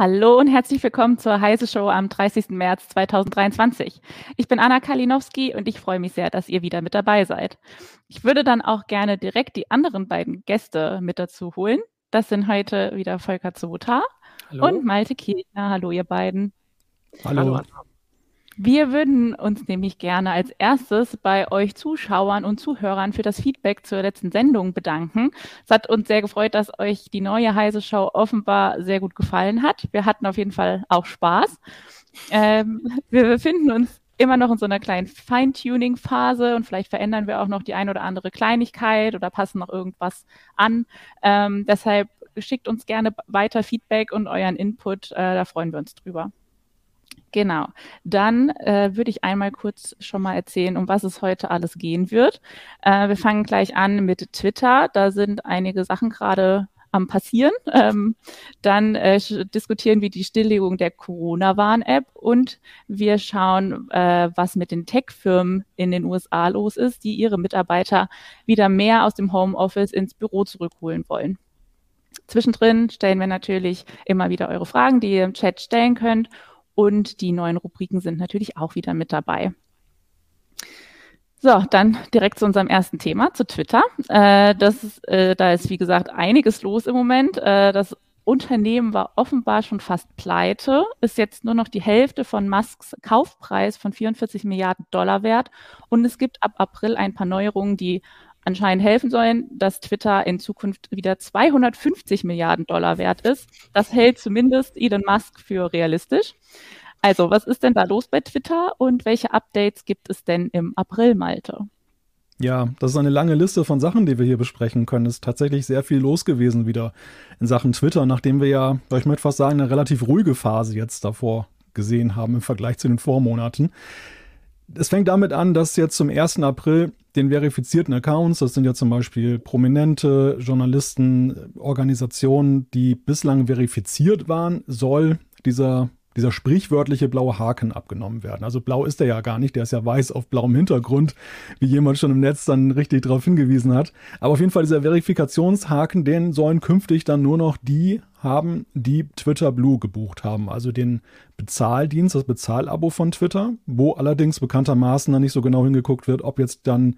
Hallo und herzlich willkommen zur Heise Show am 30. März 2023. Ich bin Anna Kalinowski und ich freue mich sehr, dass ihr wieder mit dabei seid. Ich würde dann auch gerne direkt die anderen beiden Gäste mit dazu holen. Das sind heute wieder Volker Zota und Malte Kirchner. Hallo, ihr beiden. Hallo. Hallo. Wir würden uns nämlich gerne als erstes bei euch Zuschauern und Zuhörern für das Feedback zur letzten Sendung bedanken. Es hat uns sehr gefreut, dass euch die neue Heise Show offenbar sehr gut gefallen hat. Wir hatten auf jeden Fall auch Spaß. Ähm, wir befinden uns immer noch in so einer kleinen Feintuning-Phase und vielleicht verändern wir auch noch die ein oder andere Kleinigkeit oder passen noch irgendwas an. Ähm, deshalb schickt uns gerne weiter Feedback und euren Input. Äh, da freuen wir uns drüber. Genau. Dann äh, würde ich einmal kurz schon mal erzählen, um was es heute alles gehen wird. Äh, wir fangen gleich an mit Twitter. Da sind einige Sachen gerade am passieren. Ähm, dann äh, diskutieren wir die Stilllegung der Corona-Warn-App und wir schauen, äh, was mit den Tech-Firmen in den USA los ist, die ihre Mitarbeiter wieder mehr aus dem Homeoffice ins Büro zurückholen wollen. Zwischendrin stellen wir natürlich immer wieder eure Fragen, die ihr im Chat stellen könnt und die neuen Rubriken sind natürlich auch wieder mit dabei. So, dann direkt zu unserem ersten Thema, zu Twitter. Äh, das ist, äh, da ist, wie gesagt, einiges los im Moment. Äh, das Unternehmen war offenbar schon fast pleite, ist jetzt nur noch die Hälfte von Musks Kaufpreis von 44 Milliarden Dollar wert. Und es gibt ab April ein paar Neuerungen, die anscheinend helfen sollen, dass Twitter in Zukunft wieder 250 Milliarden Dollar wert ist. Das hält zumindest Elon Musk für realistisch. Also, was ist denn da los bei Twitter und welche Updates gibt es denn im April, Malte? Ja, das ist eine lange Liste von Sachen, die wir hier besprechen können. Es ist tatsächlich sehr viel los gewesen wieder in Sachen Twitter, nachdem wir ja, ich möchte fast sagen, eine relativ ruhige Phase jetzt davor gesehen haben im Vergleich zu den Vormonaten. Es fängt damit an, dass jetzt zum 1. April den verifizierten Accounts, das sind ja zum Beispiel prominente Journalisten, Organisationen, die bislang verifiziert waren, soll dieser dieser sprichwörtliche blaue Haken abgenommen werden. Also blau ist er ja gar nicht, der ist ja weiß auf blauem Hintergrund, wie jemand schon im Netz dann richtig darauf hingewiesen hat. Aber auf jeden Fall dieser Verifikationshaken, den sollen künftig dann nur noch die haben, die Twitter Blue gebucht haben, also den Bezahldienst, das Bezahlabo von Twitter, wo allerdings bekanntermaßen dann nicht so genau hingeguckt wird, ob jetzt dann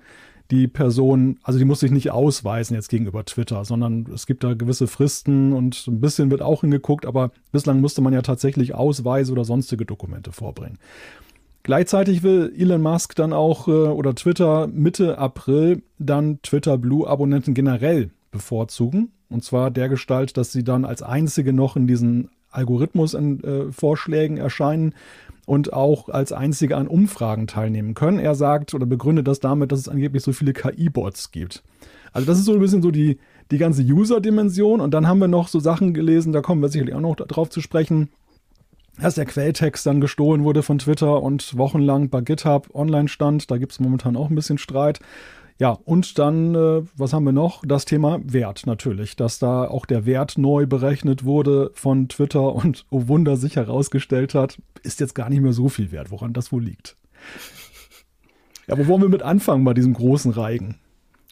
die Person, also die muss sich nicht ausweisen jetzt gegenüber Twitter, sondern es gibt da gewisse Fristen und ein bisschen wird auch hingeguckt, aber bislang musste man ja tatsächlich Ausweise oder sonstige Dokumente vorbringen. Gleichzeitig will Elon Musk dann auch äh, oder Twitter Mitte April dann Twitter Blue Abonnenten generell bevorzugen. Und zwar der Gestalt, dass sie dann als einzige noch in diesen Algorithmus-Vorschlägen äh, erscheinen und auch als einzige an Umfragen teilnehmen können. Er sagt oder begründet das damit, dass es angeblich so viele KI-Bots gibt. Also das ist so ein bisschen so die, die ganze User-Dimension. Und dann haben wir noch so Sachen gelesen, da kommen wir sicherlich auch noch drauf zu sprechen, dass der Quelltext dann gestohlen wurde von Twitter und wochenlang bei GitHub online stand. Da gibt es momentan auch ein bisschen Streit. Ja, und dann, äh, was haben wir noch? Das Thema Wert natürlich, dass da auch der Wert neu berechnet wurde von Twitter und oh Wunder sich herausgestellt hat, ist jetzt gar nicht mehr so viel wert, woran das wohl liegt. Ja, wo wollen wir mit anfangen bei diesem großen Reigen?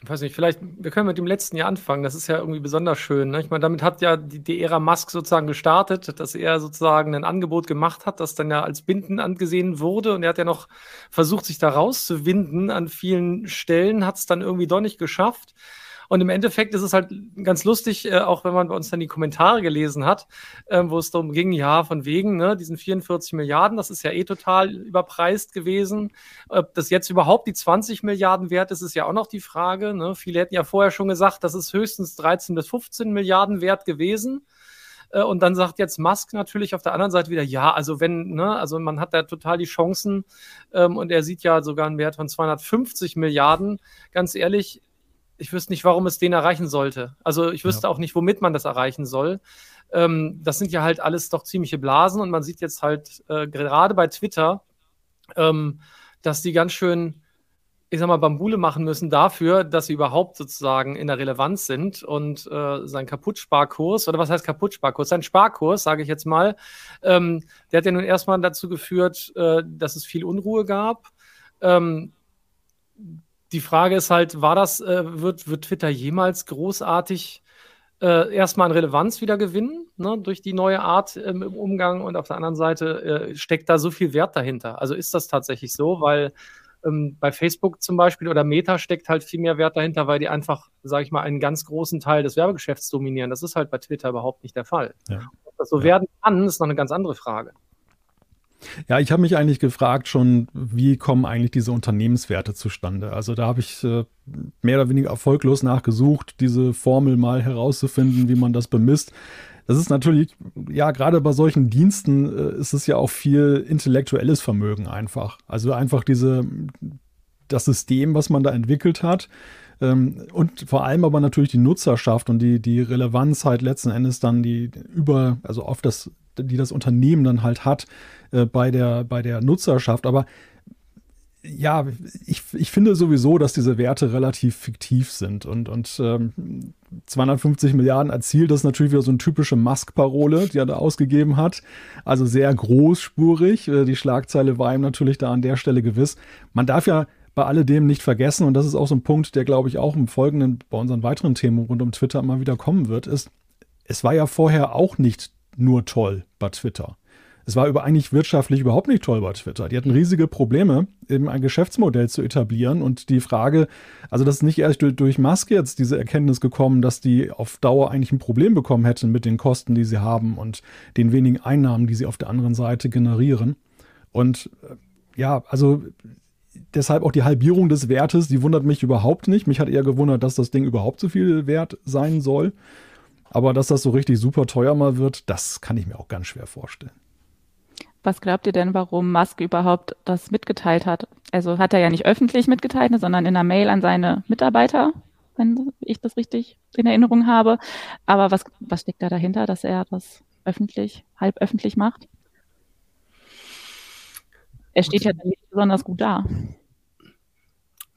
Ich weiß nicht, vielleicht, wir können mit dem letzten Jahr anfangen. Das ist ja irgendwie besonders schön. Ne? Ich meine, damit hat ja die, die Ära Musk sozusagen gestartet, dass er sozusagen ein Angebot gemacht hat, das dann ja als Binden angesehen wurde. Und er hat ja noch versucht, sich da rauszuwinden an vielen Stellen, hat es dann irgendwie doch nicht geschafft. Und im Endeffekt ist es halt ganz lustig, äh, auch wenn man bei uns dann die Kommentare gelesen hat, äh, wo es darum ging, ja, von wegen, ne, diesen 44 Milliarden, das ist ja eh total überpreist gewesen. Ob das jetzt überhaupt die 20 Milliarden wert ist, ist ja auch noch die Frage. Ne? Viele hätten ja vorher schon gesagt, das ist höchstens 13 bis 15 Milliarden wert gewesen. Äh, und dann sagt jetzt Musk natürlich auf der anderen Seite wieder, ja, also wenn, ne, also man hat da total die Chancen ähm, und er sieht ja sogar einen Wert von 250 Milliarden. Ganz ehrlich, ich wüsste nicht, warum es den erreichen sollte. Also ich wüsste ja. auch nicht, womit man das erreichen soll. Ähm, das sind ja halt alles doch ziemliche Blasen und man sieht jetzt halt äh, gerade bei Twitter, ähm, dass die ganz schön, ich sag mal, Bambule machen müssen dafür, dass sie überhaupt sozusagen in der Relevanz sind und äh, sein Kaputtsparkurs, oder was heißt Kaputtsparkurs? Sein Sparkurs, sage ich jetzt mal, ähm, der hat ja nun erstmal dazu geführt, äh, dass es viel Unruhe gab. Ähm, die Frage ist halt, war das, äh, wird, wird Twitter jemals großartig äh, erstmal an Relevanz wieder gewinnen, ne, durch die neue Art ähm, im Umgang und auf der anderen Seite äh, steckt da so viel Wert dahinter. Also ist das tatsächlich so, weil ähm, bei Facebook zum Beispiel oder Meta steckt halt viel mehr Wert dahinter, weil die einfach, sage ich mal, einen ganz großen Teil des Werbegeschäfts dominieren. Das ist halt bei Twitter überhaupt nicht der Fall. Ja. Ob das so ja. werden kann, ist noch eine ganz andere Frage. Ja, ich habe mich eigentlich gefragt schon, wie kommen eigentlich diese Unternehmenswerte zustande? Also da habe ich äh, mehr oder weniger erfolglos nachgesucht, diese Formel mal herauszufinden, wie man das bemisst. Das ist natürlich, ja, gerade bei solchen Diensten äh, ist es ja auch viel intellektuelles Vermögen einfach. Also einfach diese, das System, was man da entwickelt hat. Ähm, und vor allem aber natürlich die Nutzerschaft und die, die Relevanz halt letzten Endes dann die über, also auf das die das Unternehmen dann halt hat äh, bei, der, bei der Nutzerschaft. Aber ja, ich, ich finde sowieso, dass diese Werte relativ fiktiv sind und, und ähm, 250 Milliarden erzielt, das ist natürlich wieder so eine typische Musk-Parole, die er da ausgegeben hat. Also sehr großspurig. Äh, die Schlagzeile war ihm natürlich da an der Stelle gewiss. Man darf ja bei alledem nicht vergessen, und das ist auch so ein Punkt, der, glaube ich, auch im Folgenden bei unseren weiteren Themen rund um Twitter immer wieder kommen wird, ist, es war ja vorher auch nicht nur toll bei Twitter. Es war über eigentlich wirtschaftlich überhaupt nicht toll bei Twitter. Die hatten riesige Probleme, eben ein Geschäftsmodell zu etablieren. Und die Frage, also das ist nicht erst durch, durch Musk jetzt diese Erkenntnis gekommen, dass die auf Dauer eigentlich ein Problem bekommen hätten mit den Kosten, die sie haben und den wenigen Einnahmen, die sie auf der anderen Seite generieren. Und äh, ja, also deshalb auch die Halbierung des Wertes, die wundert mich überhaupt nicht. Mich hat eher gewundert, dass das Ding überhaupt so viel wert sein soll. Aber dass das so richtig super teuer mal wird, das kann ich mir auch ganz schwer vorstellen. Was glaubt ihr denn, warum Musk überhaupt das mitgeteilt hat? Also hat er ja nicht öffentlich mitgeteilt, sondern in einer Mail an seine Mitarbeiter, wenn ich das richtig in Erinnerung habe. Aber was, was steckt da dahinter, dass er das öffentlich, halb öffentlich macht? Er steht ja nicht besonders gut da.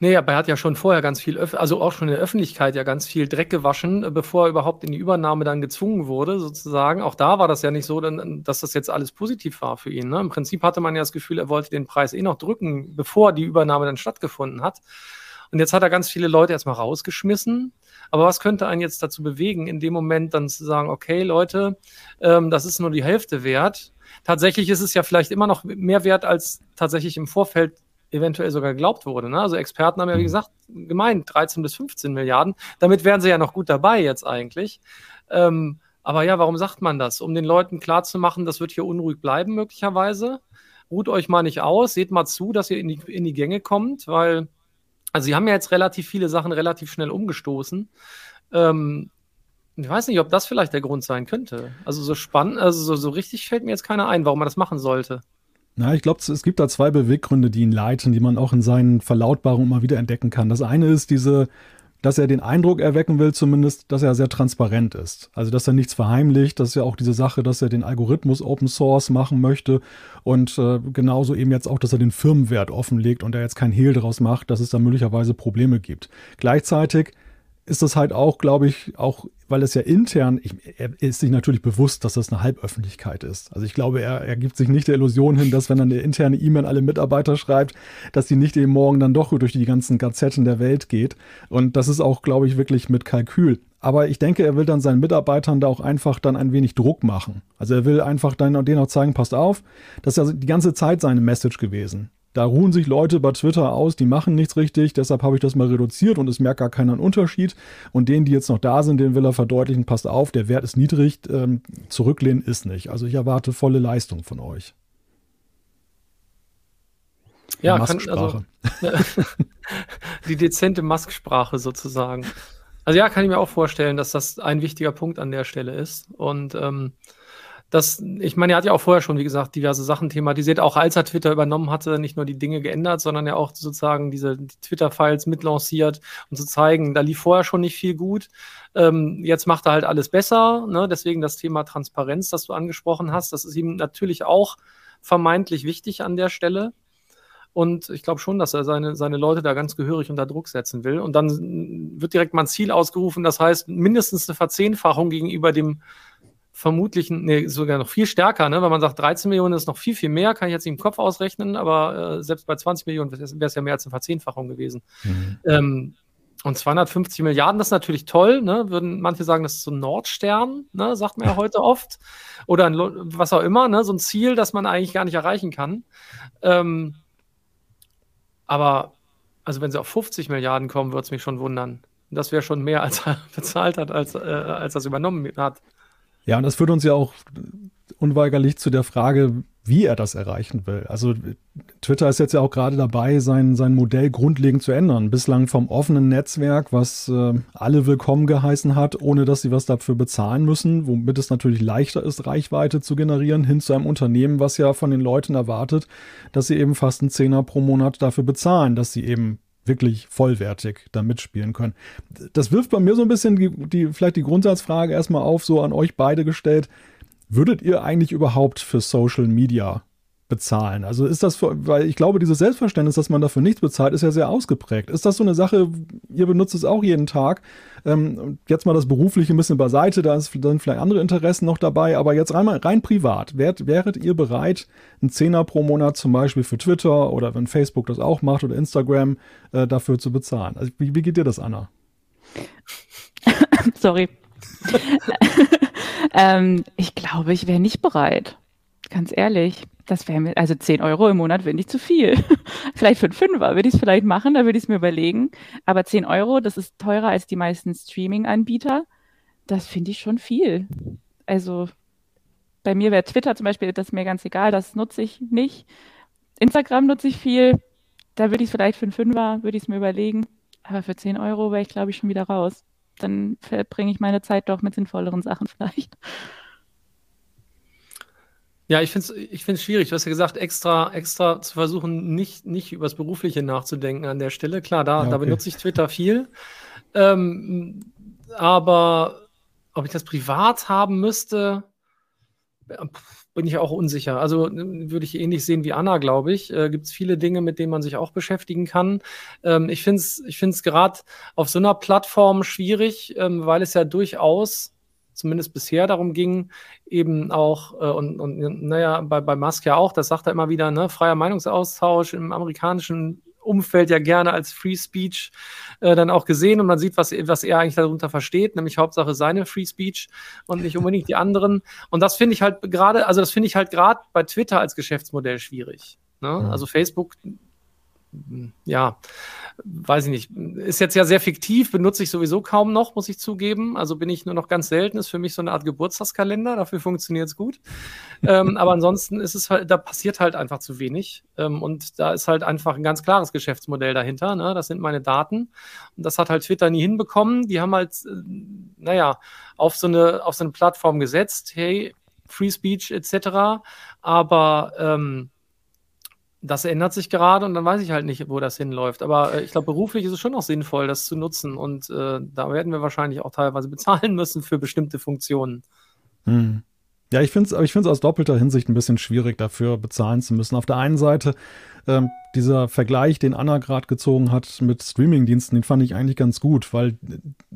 Nee, aber er hat ja schon vorher ganz viel, also auch schon in der Öffentlichkeit ja ganz viel Dreck gewaschen, äh, bevor er überhaupt in die Übernahme dann gezwungen wurde, sozusagen. Auch da war das ja nicht so, dass das jetzt alles positiv war für ihn. Ne? Im Prinzip hatte man ja das Gefühl, er wollte den Preis eh noch drücken, bevor die Übernahme dann stattgefunden hat. Und jetzt hat er ganz viele Leute erstmal rausgeschmissen. Aber was könnte einen jetzt dazu bewegen, in dem Moment dann zu sagen, okay, Leute, ähm, das ist nur die Hälfte wert. Tatsächlich ist es ja vielleicht immer noch mehr wert, als tatsächlich im Vorfeld eventuell sogar geglaubt wurde. Ne? Also Experten haben ja, wie gesagt, gemeint 13 bis 15 Milliarden. Damit wären sie ja noch gut dabei jetzt eigentlich. Ähm, aber ja, warum sagt man das? Um den Leuten klarzumachen, das wird hier unruhig bleiben möglicherweise. Ruht euch mal nicht aus, seht mal zu, dass ihr in die, in die Gänge kommt, weil, also sie haben ja jetzt relativ viele Sachen relativ schnell umgestoßen. Ähm, ich weiß nicht, ob das vielleicht der Grund sein könnte. Also so spannend, also so, so richtig fällt mir jetzt keiner ein, warum man das machen sollte. Na, ich glaube, es gibt da zwei Beweggründe, die ihn leiten, die man auch in seinen Verlautbarungen immer wieder entdecken kann. Das eine ist diese, dass er den Eindruck erwecken will, zumindest, dass er sehr transparent ist. Also, dass er nichts verheimlicht. Das ist ja auch diese Sache, dass er den Algorithmus Open Source machen möchte und äh, genauso eben jetzt auch, dass er den Firmenwert offenlegt und er jetzt kein Hehl daraus macht, dass es da möglicherweise Probleme gibt. Gleichzeitig ist das halt auch, glaube ich, auch, weil es ja intern, ich, er ist sich natürlich bewusst, dass das eine Halböffentlichkeit ist. Also ich glaube, er, er gibt sich nicht der Illusion hin, dass wenn er eine interne E-Mail alle Mitarbeiter schreibt, dass die nicht eben morgen dann doch durch die ganzen Gazetten der Welt geht. Und das ist auch, glaube ich, wirklich mit Kalkül. Aber ich denke, er will dann seinen Mitarbeitern da auch einfach dann ein wenig Druck machen. Also er will einfach dann denen auch zeigen, passt auf, das ist ja die ganze Zeit seine Message gewesen. Da ruhen sich Leute bei Twitter aus, die machen nichts richtig, deshalb habe ich das mal reduziert und es merkt gar keiner einen Unterschied. Und denen, die jetzt noch da sind, denen will er verdeutlichen, passt auf, der Wert ist niedrig, ähm, zurücklehnen ist nicht. Also ich erwarte volle Leistung von euch. Ja, kann, also, die dezente Masksprache sozusagen. Also ja, kann ich mir auch vorstellen, dass das ein wichtiger Punkt an der Stelle ist. Und ähm, das, ich meine, er hat ja auch vorher schon, wie gesagt, diverse Sachen thematisiert, auch als er Twitter übernommen hatte, nicht nur die Dinge geändert, sondern ja auch sozusagen diese die Twitter-Files mitlanciert und zu zeigen, da lief vorher schon nicht viel gut. Ähm, jetzt macht er halt alles besser. Ne? Deswegen das Thema Transparenz, das du angesprochen hast, das ist ihm natürlich auch vermeintlich wichtig an der Stelle. Und ich glaube schon, dass er seine, seine Leute da ganz gehörig unter Druck setzen will. Und dann wird direkt mal ein Ziel ausgerufen, das heißt mindestens eine Verzehnfachung gegenüber dem vermutlich nee, sogar noch viel stärker, ne? weil man sagt, 13 Millionen ist noch viel, viel mehr, kann ich jetzt nicht im Kopf ausrechnen, aber äh, selbst bei 20 Millionen wäre es ja mehr als eine Verzehnfachung gewesen. Mhm. Ähm, Und 250 Milliarden, das ist natürlich toll, ne? Würden manche sagen, das ist so ein Nordstern, ne? Sagt man ja heute oft. Oder ein, was auch immer, ne? So ein Ziel, das man eigentlich gar nicht erreichen kann. Ähm, aber, also wenn sie auf 50 Milliarden kommen, würde es mich schon wundern. Das wäre schon mehr, als er bezahlt hat, als, äh, als er es übernommen hat. Ja, und das führt uns ja auch unweigerlich zu der Frage, wie er das erreichen will. Also Twitter ist jetzt ja auch gerade dabei, sein, sein Modell grundlegend zu ändern. Bislang vom offenen Netzwerk, was äh, alle willkommen geheißen hat, ohne dass sie was dafür bezahlen müssen, womit es natürlich leichter ist, Reichweite zu generieren, hin zu einem Unternehmen, was ja von den Leuten erwartet, dass sie eben fast einen Zehner pro Monat dafür bezahlen, dass sie eben wirklich vollwertig da mitspielen können. Das wirft bei mir so ein bisschen die, die vielleicht die Grundsatzfrage erstmal auf, so an euch beide gestellt. Würdet ihr eigentlich überhaupt für Social Media bezahlen? Also ist das, für, weil ich glaube, dieses Selbstverständnis, dass man dafür nichts bezahlt, ist ja sehr ausgeprägt. Ist das so eine Sache, ihr benutzt es auch jeden Tag? Ähm, jetzt mal das Berufliche ein bisschen beiseite, da dann vielleicht andere Interessen noch dabei, aber jetzt rein, rein privat. Wärt, wäret ihr bereit, einen Zehner pro Monat zum Beispiel für Twitter oder wenn Facebook das auch macht oder Instagram äh, dafür zu bezahlen? Also wie, wie geht dir das, Anna? Sorry. ähm, ich glaube, ich wäre nicht bereit. Ganz ehrlich. Das wäre mir, also 10 Euro im Monat wäre nicht zu viel. vielleicht für einen Fünfer würde ich es vielleicht machen, da würde ich es mir überlegen. Aber 10 Euro, das ist teurer als die meisten Streaming-Anbieter. Das finde ich schon viel. Also bei mir wäre Twitter zum Beispiel, das ist mir ganz egal, das nutze ich nicht. Instagram nutze ich viel. Da würde ich es vielleicht für einen Fünfer, würde ich es mir überlegen. Aber für 10 Euro wäre ich, glaube ich, schon wieder raus dann verbringe ich meine Zeit doch mit sinnvolleren Sachen vielleicht. Ja, ich finde es ich find's schwierig. Du hast ja gesagt, extra, extra zu versuchen, nicht, nicht über das Berufliche nachzudenken an der Stelle. Klar, da, ja, okay. da benutze ich Twitter viel. Ähm, aber ob ich das privat haben müsste, bin ich auch unsicher. Also würde ich ähnlich sehen wie Anna, glaube ich. Äh, Gibt es viele Dinge, mit denen man sich auch beschäftigen kann. Ähm, ich finde es ich find's gerade auf so einer Plattform schwierig, ähm, weil es ja durchaus zumindest bisher darum ging, eben auch, äh, und, und naja, bei, bei Musk ja auch, das sagt er immer wieder, ne, freier Meinungsaustausch im amerikanischen Umfeld ja gerne als Free Speech äh, dann auch gesehen und man sieht, was, was er eigentlich darunter versteht, nämlich Hauptsache seine Free Speech und nicht unbedingt die anderen. Und das finde ich halt gerade, also das finde ich halt gerade bei Twitter als Geschäftsmodell schwierig. Ne? Mhm. Also Facebook ja, weiß ich nicht, ist jetzt ja sehr fiktiv, benutze ich sowieso kaum noch, muss ich zugeben. Also bin ich nur noch ganz selten, ist für mich so eine Art Geburtstagskalender, dafür funktioniert es gut. ähm, aber ansonsten ist es halt, da passiert halt einfach zu wenig. Ähm, und da ist halt einfach ein ganz klares Geschäftsmodell dahinter. Ne? Das sind meine Daten. Und das hat halt Twitter nie hinbekommen. Die haben halt, äh, naja, auf so eine, auf so eine Plattform gesetzt, hey, Free Speech etc. Aber ähm, das ändert sich gerade und dann weiß ich halt nicht, wo das hinläuft. Aber äh, ich glaube, beruflich ist es schon auch sinnvoll, das zu nutzen. Und äh, da werden wir wahrscheinlich auch teilweise bezahlen müssen für bestimmte Funktionen. Hm. Ja, ich finde es aus doppelter Hinsicht ein bisschen schwierig, dafür bezahlen zu müssen. Auf der einen Seite ähm, dieser Vergleich, den Anna gerade gezogen hat mit Streamingdiensten, den fand ich eigentlich ganz gut, weil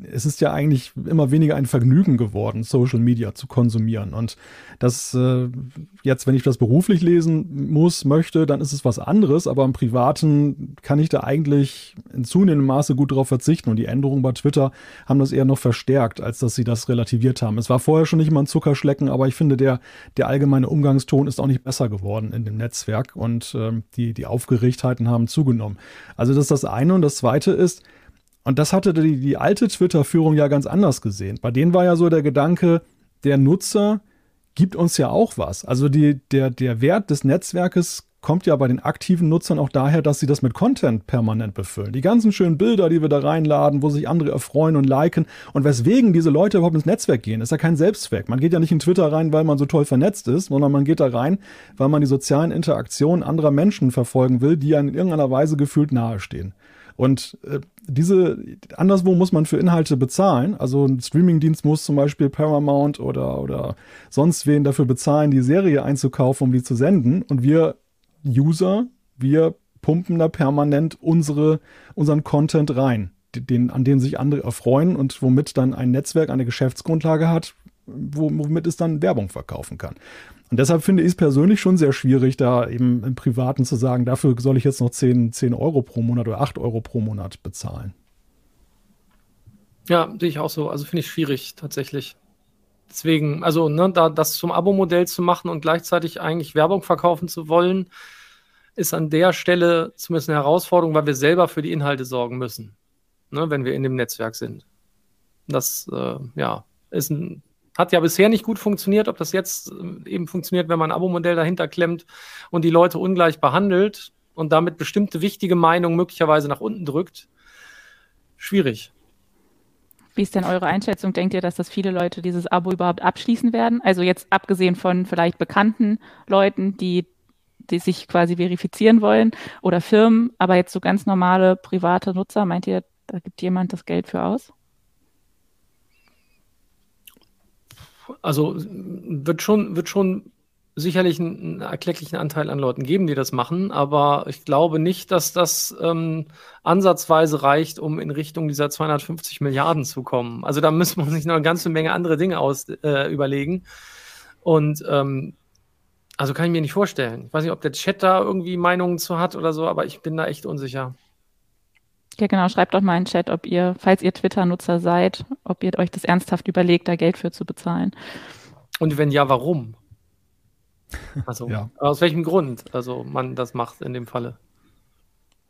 es ist ja eigentlich immer weniger ein Vergnügen geworden, Social Media zu konsumieren. Und das äh, jetzt, wenn ich das beruflich lesen muss, möchte, dann ist es was anderes, aber im Privaten kann ich da eigentlich in zunehmendem Maße gut darauf verzichten. Und die Änderungen bei Twitter haben das eher noch verstärkt, als dass sie das relativiert haben. Es war vorher schon nicht mal ein Zuckerschlecken, aber ich finde, der, der allgemeine Umgangston ist auch nicht besser geworden in dem Netzwerk und ähm, die, die Aufgeregtheiten haben zugenommen. Also das ist das eine. Und das zweite ist, und das hatte die, die alte Twitter-Führung ja ganz anders gesehen. Bei denen war ja so der Gedanke, der Nutzer gibt uns ja auch was. Also die, der, der Wert des Netzwerkes kommt ja bei den aktiven Nutzern auch daher, dass sie das mit Content permanent befüllen. Die ganzen schönen Bilder, die wir da reinladen, wo sich andere erfreuen und liken und weswegen diese Leute überhaupt ins Netzwerk gehen, ist ja kein Selbstzweck. Man geht ja nicht in Twitter rein, weil man so toll vernetzt ist, sondern man geht da rein, weil man die sozialen Interaktionen anderer Menschen verfolgen will, die einem in irgendeiner Weise gefühlt nahestehen. Und äh, diese, anderswo muss man für Inhalte bezahlen. Also ein Streamingdienst muss zum Beispiel Paramount oder, oder sonst wen dafür bezahlen, die Serie einzukaufen, um die zu senden. Und wir User, wir pumpen da permanent unsere, unseren Content rein, den, an den sich andere erfreuen und womit dann ein Netzwerk eine Geschäftsgrundlage hat, womit es dann Werbung verkaufen kann. Und deshalb finde ich es persönlich schon sehr schwierig, da eben im Privaten zu sagen, dafür soll ich jetzt noch 10, 10 Euro pro Monat oder 8 Euro pro Monat bezahlen. Ja, sehe ich auch so. Also finde ich schwierig tatsächlich. Deswegen, also ne, da das zum Abo-Modell zu machen und gleichzeitig eigentlich Werbung verkaufen zu wollen, ist an der Stelle zumindest eine Herausforderung, weil wir selber für die Inhalte sorgen müssen, ne, wenn wir in dem Netzwerk sind. Das äh, ja, ist ein, hat ja bisher nicht gut funktioniert. Ob das jetzt äh, eben funktioniert, wenn man ein Abo-Modell dahinter klemmt und die Leute ungleich behandelt und damit bestimmte wichtige Meinungen möglicherweise nach unten drückt, schwierig. Wie ist denn eure Einschätzung? Denkt ihr, dass das viele Leute dieses Abo überhaupt abschließen werden? Also jetzt abgesehen von vielleicht bekannten Leuten, die, die sich quasi verifizieren wollen oder Firmen, aber jetzt so ganz normale private Nutzer, meint ihr, da gibt jemand das Geld für aus? Also wird schon, wird schon sicherlich einen, erklecklichen Anteil an Leuten geben, die das machen, aber ich glaube nicht, dass das ähm, ansatzweise reicht, um in Richtung dieser 250 Milliarden zu kommen. Also da müssen wir sich noch eine ganze Menge andere Dinge aus, äh, überlegen. Und ähm, also kann ich mir nicht vorstellen. Ich weiß nicht, ob der Chat da irgendwie Meinungen zu hat oder so, aber ich bin da echt unsicher. Ja, genau. Schreibt doch mal in den Chat, ob ihr, falls ihr Twitter-Nutzer seid, ob ihr euch das ernsthaft überlegt, da Geld für zu bezahlen. Und wenn ja, warum? Also, ja. aus welchem Grund also man das macht in dem Falle?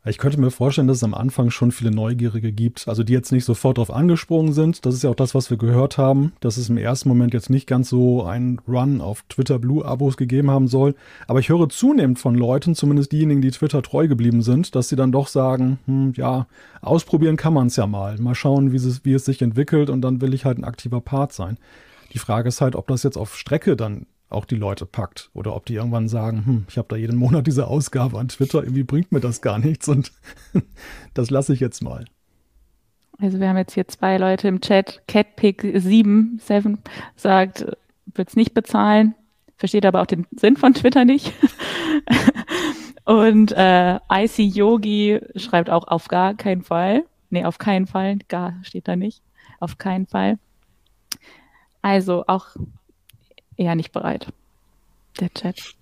Ich könnte mir vorstellen, dass es am Anfang schon viele Neugierige gibt, also die jetzt nicht sofort darauf angesprungen sind. Das ist ja auch das, was wir gehört haben, dass es im ersten Moment jetzt nicht ganz so einen Run auf Twitter Blue Abos gegeben haben soll. Aber ich höre zunehmend von Leuten, zumindest diejenigen, die Twitter treu geblieben sind, dass sie dann doch sagen, hm, ja, ausprobieren kann man es ja mal. Mal schauen, wie es, wie es sich entwickelt und dann will ich halt ein aktiver Part sein. Die Frage ist halt, ob das jetzt auf Strecke dann auch die Leute packt. Oder ob die irgendwann sagen, hm, ich habe da jeden Monat diese Ausgabe an Twitter, irgendwie bringt mir das gar nichts und das lasse ich jetzt mal. Also wir haben jetzt hier zwei Leute im Chat. Catpick7 7 sagt, wird es nicht bezahlen, versteht aber auch den Sinn von Twitter nicht. und äh, IC Yogi schreibt auch auf gar keinen Fall. Nee, auf keinen Fall. Gar steht da nicht. Auf keinen Fall. Also auch eher nicht bereit. Der Chat.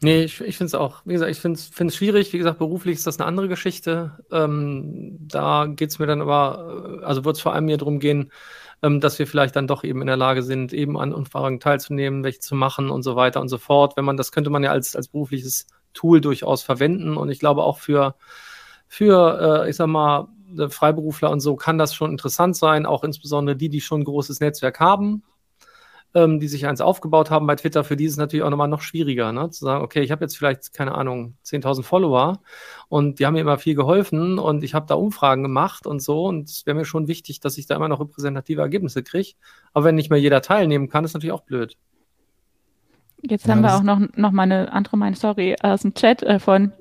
Nee, ich, ich finde es auch, wie gesagt, ich finde es schwierig. Wie gesagt, beruflich ist das eine andere Geschichte. Ähm, da geht es mir dann aber, äh, also wird es vor allem mir darum gehen, ähm, dass wir vielleicht dann doch eben in der Lage sind, eben an Umfragen teilzunehmen, welche zu machen und so weiter und so fort. Wenn man, das könnte man ja als, als berufliches Tool durchaus verwenden. Und ich glaube auch für, für äh, ich sag mal, Freiberufler und so kann das schon interessant sein, auch insbesondere die, die schon ein großes Netzwerk haben ähm, die sich eins aufgebaut haben bei Twitter, für die ist es natürlich auch nochmal noch schwieriger, ne? zu sagen, okay, ich habe jetzt vielleicht, keine Ahnung, 10.000 Follower und die haben mir immer viel geholfen und ich habe da Umfragen gemacht und so und es wäre mir schon wichtig, dass ich da immer noch repräsentative Ergebnisse kriege. Aber wenn nicht mehr jeder teilnehmen kann, ist natürlich auch blöd. Jetzt ja, haben wir auch noch, noch mal eine andere Meinung, sorry, aus dem Chat äh, von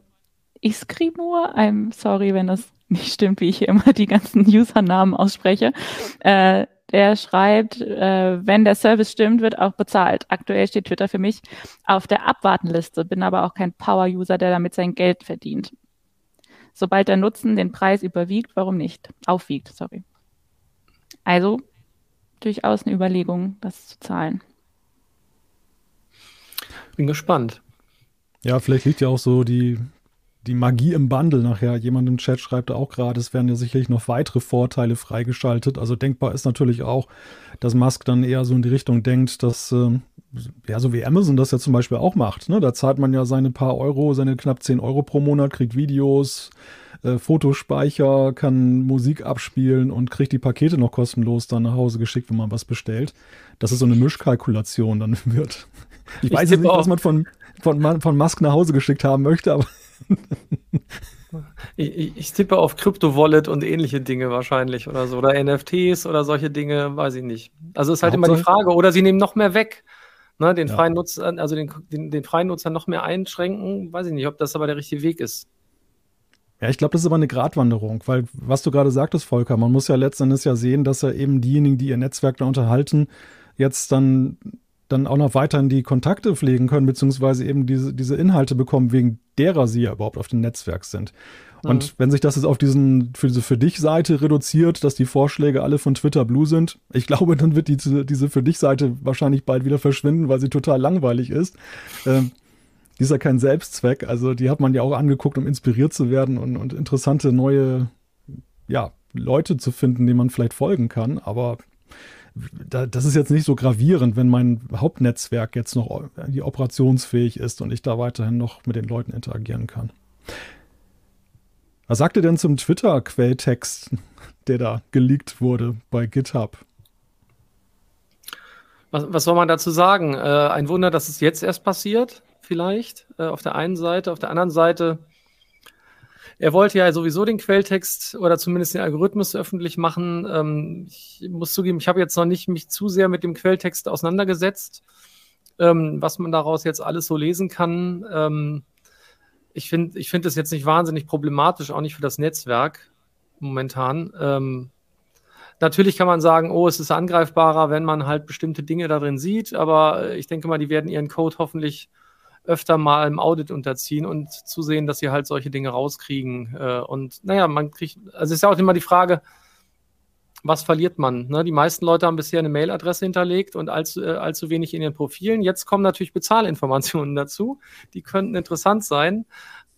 Iskrimur. I'm sorry, wenn das nicht stimmt, wie ich hier immer die ganzen Usernamen ausspreche. Äh, der schreibt, äh, wenn der Service stimmt, wird auch bezahlt. Aktuell steht Twitter für mich auf der Abwartenliste, bin aber auch kein Power-User, der damit sein Geld verdient. Sobald der Nutzen den Preis überwiegt, warum nicht? Aufwiegt, sorry. Also durchaus eine Überlegung, das zu zahlen. Bin gespannt. Ja, vielleicht liegt ja auch so die die Magie im Bundle nachher. Jemand im Chat schreibt auch gerade, es werden ja sicherlich noch weitere Vorteile freigeschaltet. Also denkbar ist natürlich auch, dass Musk dann eher so in die Richtung denkt, dass, äh, ja, so wie Amazon das ja zum Beispiel auch macht. Ne? Da zahlt man ja seine paar Euro, seine knapp 10 Euro pro Monat, kriegt Videos, äh, Fotospeicher, kann Musik abspielen und kriegt die Pakete noch kostenlos dann nach Hause geschickt, wenn man was bestellt. Das ist so eine Mischkalkulation dann wird. Ich, ich weiß jetzt nicht, was man von, von, von Musk nach Hause geschickt haben möchte, aber ich, ich, tippe auf Krypto-Wallet und ähnliche Dinge wahrscheinlich oder so. Oder NFTs oder solche Dinge, weiß ich nicht. Also ist halt Hauptsache, immer die Frage. Oder sie nehmen noch mehr weg. Ne, den ja. freien Nutzer, also den, den, den, freien Nutzer noch mehr einschränken, weiß ich nicht, ob das aber der richtige Weg ist. Ja, ich glaube, das ist aber eine Gratwanderung, weil was du gerade sagtest, Volker, man muss ja letztendlich ja sehen, dass ja eben diejenigen, die ihr Netzwerk da unterhalten, jetzt dann dann auch noch weiterhin die Kontakte pflegen können, beziehungsweise eben diese, diese Inhalte bekommen, wegen derer sie ja überhaupt auf dem Netzwerk sind. Und mhm. wenn sich das jetzt auf diesen, für diese für dich Seite reduziert, dass die Vorschläge alle von Twitter Blue sind, ich glaube, dann wird diese, diese für dich Seite wahrscheinlich bald wieder verschwinden, weil sie total langweilig ist. Ähm, die ist ja kein Selbstzweck. Also die hat man ja auch angeguckt, um inspiriert zu werden und, und interessante neue, ja, Leute zu finden, denen man vielleicht folgen kann, aber das ist jetzt nicht so gravierend, wenn mein Hauptnetzwerk jetzt noch die operationsfähig ist und ich da weiterhin noch mit den Leuten interagieren kann. Was sagt ihr denn zum Twitter-Quelltext, der da geleakt wurde bei GitHub? Was, was soll man dazu sagen? Äh, ein Wunder, dass es jetzt erst passiert, vielleicht, äh, auf der einen Seite. Auf der anderen Seite, er wollte ja sowieso den Quelltext oder zumindest den Algorithmus öffentlich machen. Ähm, ich muss zugeben, ich habe jetzt noch nicht mich zu sehr mit dem Quelltext auseinandergesetzt, ähm, was man daraus jetzt alles so lesen kann. Ähm, ich finde ich finde das jetzt nicht wahnsinnig problematisch, auch nicht für das Netzwerk momentan. Ähm, natürlich kann man sagen, oh, es ist angreifbarer, wenn man halt bestimmte Dinge darin sieht, aber ich denke mal, die werden ihren Code hoffentlich öfter mal im Audit unterziehen und zusehen, dass sie halt solche Dinge rauskriegen. Äh, und naja, man kriegt, also ist ja auch immer die Frage, was verliert man? Ne? Die meisten Leute haben bisher eine Mailadresse hinterlegt und allzu, äh, allzu wenig in ihren Profilen. Jetzt kommen natürlich Bezahlinformationen dazu. Die könnten interessant sein.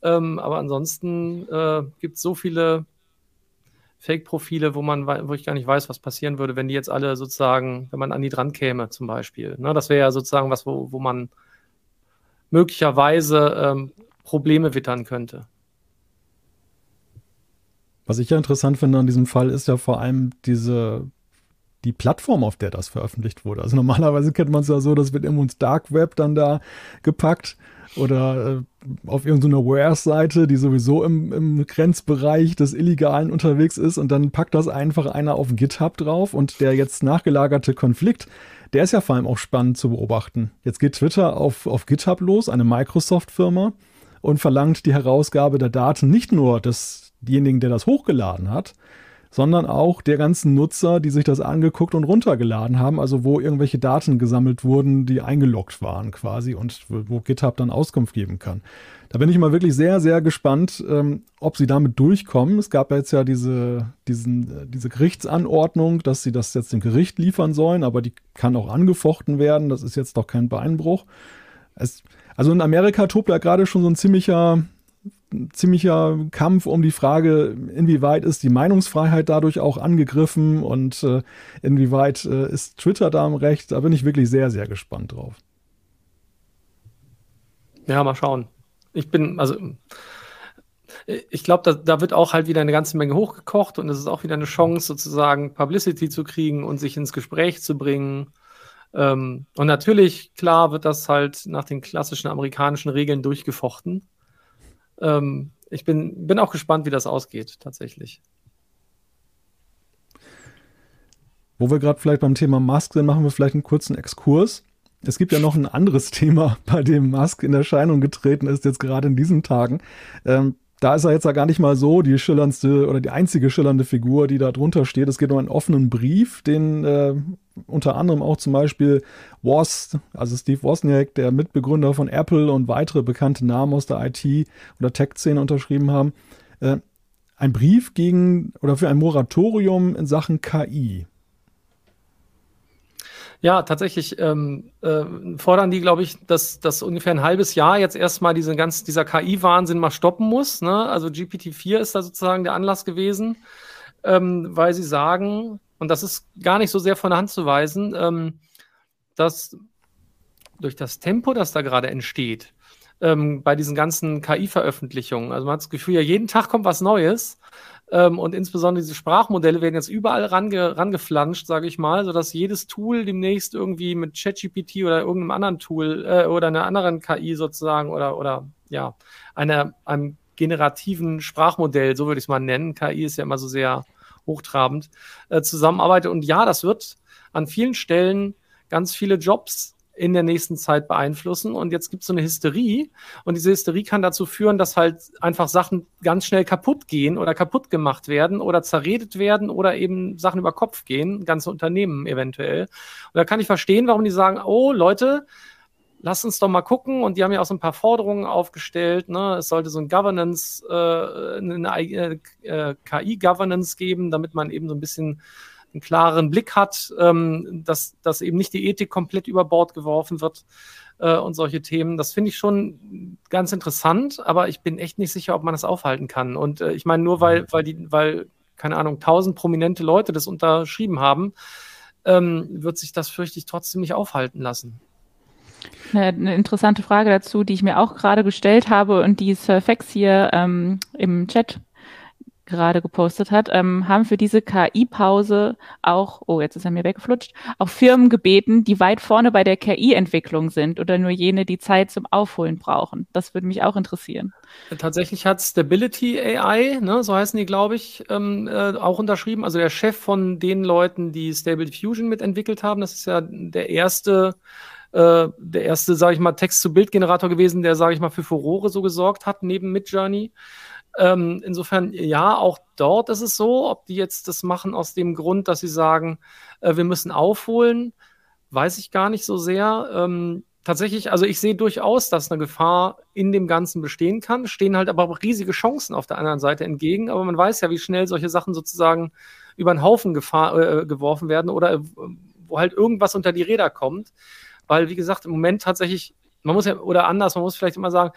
Ähm, aber ansonsten äh, gibt es so viele Fake-Profile, wo man, wo ich gar nicht weiß, was passieren würde, wenn die jetzt alle sozusagen, wenn man an die dran käme, zum Beispiel. Ne? Das wäre ja sozusagen was, wo, wo man möglicherweise ähm, Probleme wittern könnte. Was ich ja interessant finde an diesem Fall ist ja vor allem diese die Plattform, auf der das veröffentlicht wurde. Also normalerweise kennt man es ja so, das wird immer ins Dark Web dann da gepackt oder äh, auf irgendeiner Wares-Seite, die sowieso im, im Grenzbereich des Illegalen unterwegs ist und dann packt das einfach einer auf GitHub drauf und der jetzt nachgelagerte Konflikt, der ist ja vor allem auch spannend zu beobachten. Jetzt geht Twitter auf, auf GitHub los, eine Microsoft-Firma, und verlangt die Herausgabe der Daten nicht nur desjenigen, der das hochgeladen hat, sondern auch der ganzen Nutzer, die sich das angeguckt und runtergeladen haben, also wo irgendwelche Daten gesammelt wurden, die eingeloggt waren quasi und wo GitHub dann Auskunft geben kann. Da bin ich mal wirklich sehr, sehr gespannt, ähm, ob sie damit durchkommen. Es gab jetzt ja diese, diesen, äh, diese Gerichtsanordnung, dass sie das jetzt dem Gericht liefern sollen, aber die kann auch angefochten werden. Das ist jetzt doch kein Beinbruch. Es, also in Amerika tobt ja gerade schon so ein ziemlicher ziemlicher Kampf um die Frage, inwieweit ist die Meinungsfreiheit dadurch auch angegriffen und äh, inwieweit äh, ist Twitter da im Recht. Da bin ich wirklich sehr, sehr gespannt drauf. Ja, mal schauen. Ich bin, also ich glaube, da, da, wird auch halt wieder eine ganze Menge hochgekocht und es ist auch wieder eine Chance, sozusagen Publicity zu kriegen und sich ins Gespräch zu bringen. Ähm, und natürlich, klar, wird das halt nach den klassischen amerikanischen Regeln durchgefochten ähm, ich bin, bin auch gespannt, wie das ausgeht, tatsächlich. Wo wir gerade vielleicht beim Thema Musk sind, machen wir vielleicht einen kurzen Exkurs. Es gibt ja noch ein anderes Thema, bei dem Musk in Erscheinung getreten ist, jetzt gerade in diesen Tagen. Ähm, da ist er jetzt ja gar nicht mal so die schillerndste oder die einzige schillernde Figur, die da drunter steht. Es geht um einen offenen Brief, den äh, unter anderem auch zum Beispiel Woz, also Steve Wozniak, der Mitbegründer von Apple und weitere bekannte Namen aus der IT- oder Tech-Szene unterschrieben haben. Äh, ein Brief gegen oder für ein Moratorium in Sachen KI. Ja, tatsächlich ähm, äh, fordern die, glaube ich, dass, dass ungefähr ein halbes Jahr jetzt erstmal diese ganz, dieser KI-Wahnsinn mal stoppen muss. Ne? Also GPT-4 ist da sozusagen der Anlass gewesen, ähm, weil sie sagen, und das ist gar nicht so sehr von der Hand zu weisen, ähm, dass durch das Tempo, das da gerade entsteht, ähm, bei diesen ganzen KI-Veröffentlichungen, also man hat das Gefühl, ja, jeden Tag kommt was Neues. Ähm, und insbesondere diese Sprachmodelle werden jetzt überall range, rangeflanscht, sage ich mal, sodass jedes Tool demnächst irgendwie mit ChatGPT oder irgendeinem anderen Tool äh, oder einer anderen KI sozusagen oder, oder ja, einer, einem generativen Sprachmodell, so würde ich es mal nennen. KI ist ja immer so sehr hochtrabend, äh, zusammenarbeitet. Und ja, das wird an vielen Stellen ganz viele Jobs in der nächsten Zeit beeinflussen. Und jetzt gibt es so eine Hysterie. Und diese Hysterie kann dazu führen, dass halt einfach Sachen ganz schnell kaputt gehen oder kaputt gemacht werden oder zerredet werden oder eben Sachen über Kopf gehen, ganze Unternehmen eventuell. Und da kann ich verstehen, warum die sagen, oh Leute, lasst uns doch mal gucken. Und die haben ja auch so ein paar Forderungen aufgestellt. Ne? Es sollte so ein Governance, äh, eine äh, äh KI-Governance geben, damit man eben so ein bisschen einen klaren Blick hat, ähm, dass, dass eben nicht die Ethik komplett über Bord geworfen wird äh, und solche Themen. Das finde ich schon ganz interessant, aber ich bin echt nicht sicher, ob man das aufhalten kann. Und äh, ich meine, nur weil, weil, die, weil keine Ahnung, tausend prominente Leute das unterschrieben haben, ähm, wird sich das fürchte ich trotzdem nicht aufhalten lassen. Eine interessante Frage dazu, die ich mir auch gerade gestellt habe und die Surfax hier ähm, im Chat gerade gepostet hat, ähm, haben für diese KI-Pause auch, oh, jetzt ist er mir weggeflutscht, auch Firmen gebeten, die weit vorne bei der KI-Entwicklung sind oder nur jene, die Zeit zum Aufholen brauchen. Das würde mich auch interessieren. Tatsächlich hat Stability AI, ne, so heißen die, glaube ich, ähm, äh, auch unterschrieben. Also der Chef von den Leuten, die Stable Diffusion mitentwickelt haben, das ist ja der erste äh, der erste, sage ich mal, Text-zu-Bild-Generator gewesen, der, sage ich mal, für Furore so gesorgt hat, neben Midjourney. Ähm, insofern, ja, auch dort ist es so, ob die jetzt das machen aus dem Grund, dass sie sagen, äh, wir müssen aufholen, weiß ich gar nicht so sehr. Ähm, tatsächlich, also ich sehe durchaus, dass eine Gefahr in dem Ganzen bestehen kann, stehen halt aber auch riesige Chancen auf der anderen Seite entgegen, aber man weiß ja, wie schnell solche Sachen sozusagen über den Haufen Gefahr, äh, geworfen werden oder äh, wo halt irgendwas unter die Räder kommt, weil, wie gesagt, im Moment tatsächlich, man muss ja, oder anders, man muss vielleicht immer sagen,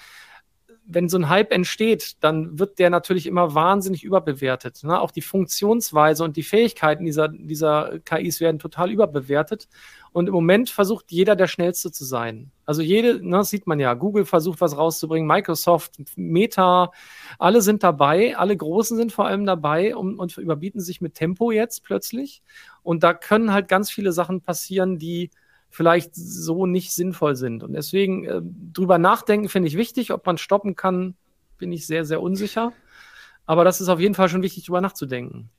wenn so ein Hype entsteht, dann wird der natürlich immer wahnsinnig überbewertet. Ne? Auch die Funktionsweise und die Fähigkeiten dieser, dieser KIs werden total überbewertet. Und im Moment versucht jeder der Schnellste zu sein. Also jede, ne, sieht man ja, Google versucht was rauszubringen, Microsoft, Meta, alle sind dabei, alle Großen sind vor allem dabei und, und überbieten sich mit Tempo jetzt plötzlich. Und da können halt ganz viele Sachen passieren, die vielleicht so nicht sinnvoll sind. Und deswegen äh, drüber nachdenken finde ich wichtig. Ob man stoppen kann, bin ich sehr, sehr unsicher. Aber das ist auf jeden Fall schon wichtig, drüber nachzudenken.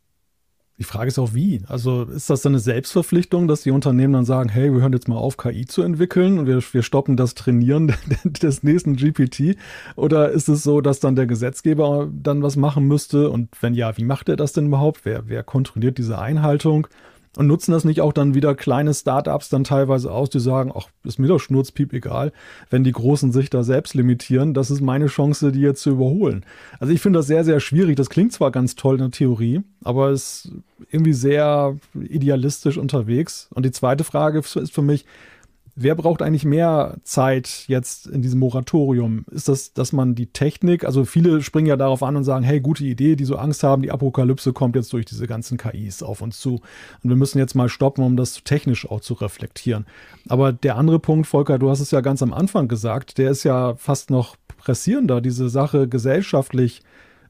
Die Frage ist auch wie. Also ist das dann eine Selbstverpflichtung, dass die Unternehmen dann sagen, hey, wir hören jetzt mal auf, KI zu entwickeln und wir, wir stoppen das Trainieren des nächsten GPT? Oder ist es so, dass dann der Gesetzgeber dann was machen müsste? Und wenn ja, wie macht er das denn überhaupt? Wer, wer kontrolliert diese Einhaltung? Und nutzen das nicht auch dann wieder kleine Startups dann teilweise aus, die sagen, ach, ist mir doch Schnurzpiep egal, wenn die Großen sich da selbst limitieren, das ist meine Chance, die jetzt zu überholen. Also ich finde das sehr, sehr schwierig. Das klingt zwar ganz toll in der Theorie, aber es ist irgendwie sehr idealistisch unterwegs. Und die zweite Frage ist für mich, Wer braucht eigentlich mehr Zeit jetzt in diesem Moratorium? Ist das, dass man die Technik, also viele springen ja darauf an und sagen, hey, gute Idee, die so Angst haben, die Apokalypse kommt jetzt durch diese ganzen KIs auf uns zu. Und wir müssen jetzt mal stoppen, um das technisch auch zu reflektieren. Aber der andere Punkt, Volker, du hast es ja ganz am Anfang gesagt, der ist ja fast noch pressierender, diese Sache gesellschaftlich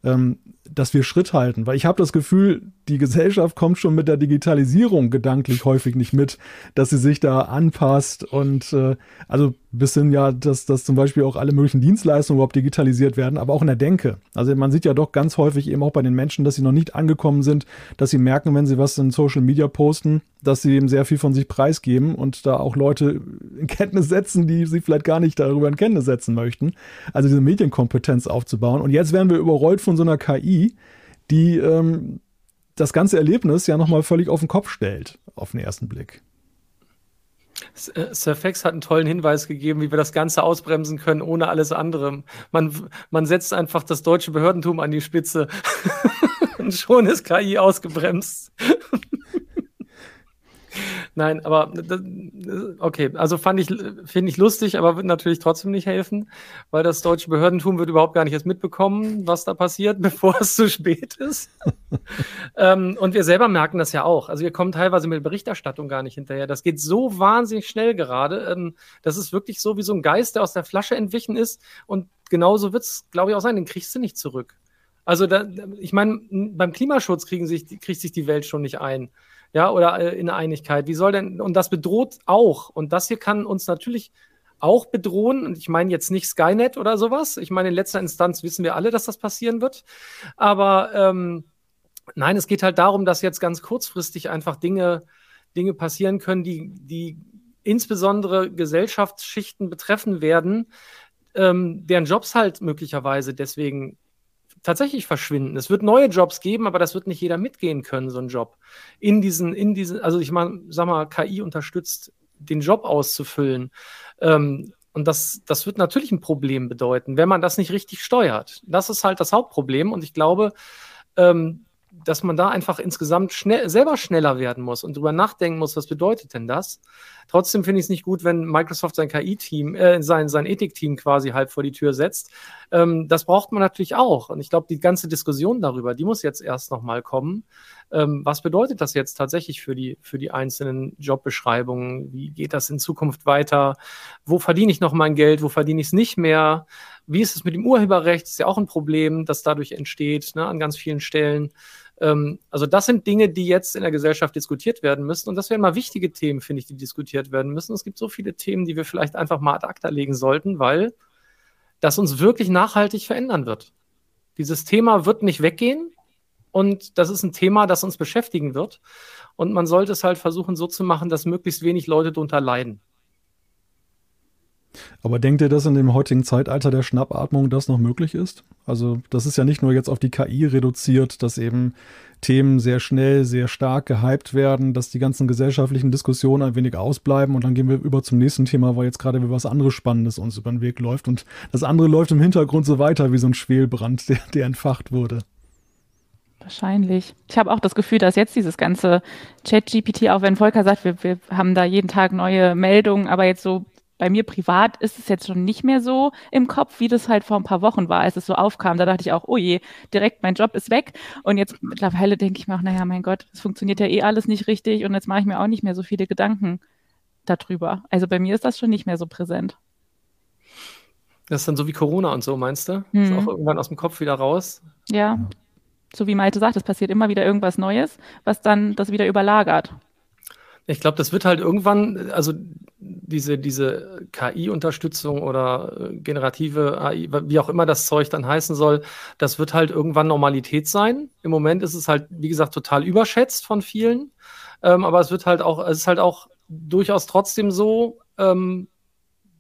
ähm, dass wir Schritt halten. Weil ich habe das Gefühl, die Gesellschaft kommt schon mit der Digitalisierung gedanklich häufig nicht mit, dass sie sich da anpasst und äh, also bis hin ja, dass, dass zum Beispiel auch alle möglichen Dienstleistungen überhaupt digitalisiert werden, aber auch in der Denke. Also man sieht ja doch ganz häufig eben auch bei den Menschen, dass sie noch nicht angekommen sind, dass sie merken, wenn sie was in Social Media posten, dass sie eben sehr viel von sich preisgeben und da auch Leute in Kenntnis setzen, die sie vielleicht gar nicht darüber in Kenntnis setzen möchten. Also diese Medienkompetenz aufzubauen. Und jetzt werden wir überrollt von so einer KI, die ähm, das ganze Erlebnis ja nochmal völlig auf den Kopf stellt, auf den ersten Blick. Äh, Surfax hat einen tollen Hinweis gegeben, wie wir das Ganze ausbremsen können, ohne alles andere. Man, man setzt einfach das deutsche Behördentum an die Spitze und schon ist KI ausgebremst. Nein, aber okay, also fand ich, finde ich lustig, aber wird natürlich trotzdem nicht helfen, weil das deutsche Behördentum wird überhaupt gar nicht erst mitbekommen, was da passiert, bevor es zu spät ist. ähm, und wir selber merken das ja auch. Also wir kommen teilweise mit Berichterstattung gar nicht hinterher. Das geht so wahnsinnig schnell gerade. Ähm, das ist wirklich so wie so ein Geist, der aus der Flasche entwichen ist. Und genauso wird es, glaube ich, auch sein. Den kriegst du nicht zurück. Also da, ich meine, beim Klimaschutz kriegen sich, kriegt sich die Welt schon nicht ein ja, oder äh, in Einigkeit. Wie soll denn, und das bedroht auch. Und das hier kann uns natürlich auch bedrohen. Und ich meine jetzt nicht Skynet oder sowas. Ich meine, in letzter Instanz wissen wir alle, dass das passieren wird. Aber ähm, nein, es geht halt darum, dass jetzt ganz kurzfristig einfach Dinge, Dinge passieren können, die, die insbesondere Gesellschaftsschichten betreffen werden, ähm, deren Jobs halt möglicherweise deswegen tatsächlich verschwinden. Es wird neue Jobs geben, aber das wird nicht jeder mitgehen können, so ein Job. In diesen, in diesen, also ich meine, sag mal, KI unterstützt, den Job auszufüllen. Ähm, und das, das wird natürlich ein Problem bedeuten, wenn man das nicht richtig steuert. Das ist halt das Hauptproblem. Und ich glaube, ähm, dass man da einfach insgesamt schnell, selber schneller werden muss und drüber nachdenken muss, was bedeutet denn das? Trotzdem finde ich es nicht gut, wenn Microsoft sein KI-Team, äh, sein, sein Ethik-Team quasi halb vor die Tür setzt. Ähm, das braucht man natürlich auch. Und ich glaube, die ganze Diskussion darüber, die muss jetzt erst nochmal kommen. Ähm, was bedeutet das jetzt tatsächlich für die, für die einzelnen Jobbeschreibungen? Wie geht das in Zukunft weiter? Wo verdiene ich noch mein Geld? Wo verdiene ich es nicht mehr? Wie ist es mit dem Urheberrecht? Ist ja auch ein Problem, das dadurch entsteht, ne, an ganz vielen Stellen. Ähm, also das sind Dinge, die jetzt in der Gesellschaft diskutiert werden müssen. Und das wären mal wichtige Themen, finde ich, die diskutiert werden müssen. Es gibt so viele Themen, die wir vielleicht einfach mal ad acta legen sollten, weil das uns wirklich nachhaltig verändern wird. Dieses Thema wird nicht weggehen. Und das ist ein Thema, das uns beschäftigen wird. Und man sollte es halt versuchen, so zu machen, dass möglichst wenig Leute darunter leiden. Aber denkt ihr, dass in dem heutigen Zeitalter der Schnappatmung das noch möglich ist? Also das ist ja nicht nur jetzt auf die KI reduziert, dass eben Themen sehr schnell, sehr stark gehypt werden, dass die ganzen gesellschaftlichen Diskussionen ein wenig ausbleiben und dann gehen wir über zum nächsten Thema, weil jetzt gerade was anderes Spannendes uns über den Weg läuft und das andere läuft im Hintergrund so weiter wie so ein Schwelbrand, der, der entfacht wurde. Wahrscheinlich. Ich habe auch das Gefühl, dass jetzt dieses ganze Chat-GPT, auch wenn Volker sagt, wir, wir haben da jeden Tag neue Meldungen, aber jetzt so bei mir privat ist es jetzt schon nicht mehr so im Kopf, wie das halt vor ein paar Wochen war, als es so aufkam. Da dachte ich auch, oh je, direkt mein Job ist weg. Und jetzt mittlerweile denke ich mir auch, naja, mein Gott, es funktioniert ja eh alles nicht richtig und jetzt mache ich mir auch nicht mehr so viele Gedanken darüber. Also bei mir ist das schon nicht mehr so präsent. Das ist dann so wie Corona und so, meinst du? Hm. Ist auch irgendwann aus dem Kopf wieder raus. Ja. So wie Malte sagt, es passiert immer wieder irgendwas Neues, was dann das wieder überlagert. Ich glaube, das wird halt irgendwann, also diese, diese KI-Unterstützung oder äh, generative AI, wie auch immer das Zeug dann heißen soll, das wird halt irgendwann Normalität sein. Im Moment ist es halt, wie gesagt, total überschätzt von vielen. Ähm, aber es wird halt auch, es ist halt auch durchaus trotzdem so, ähm,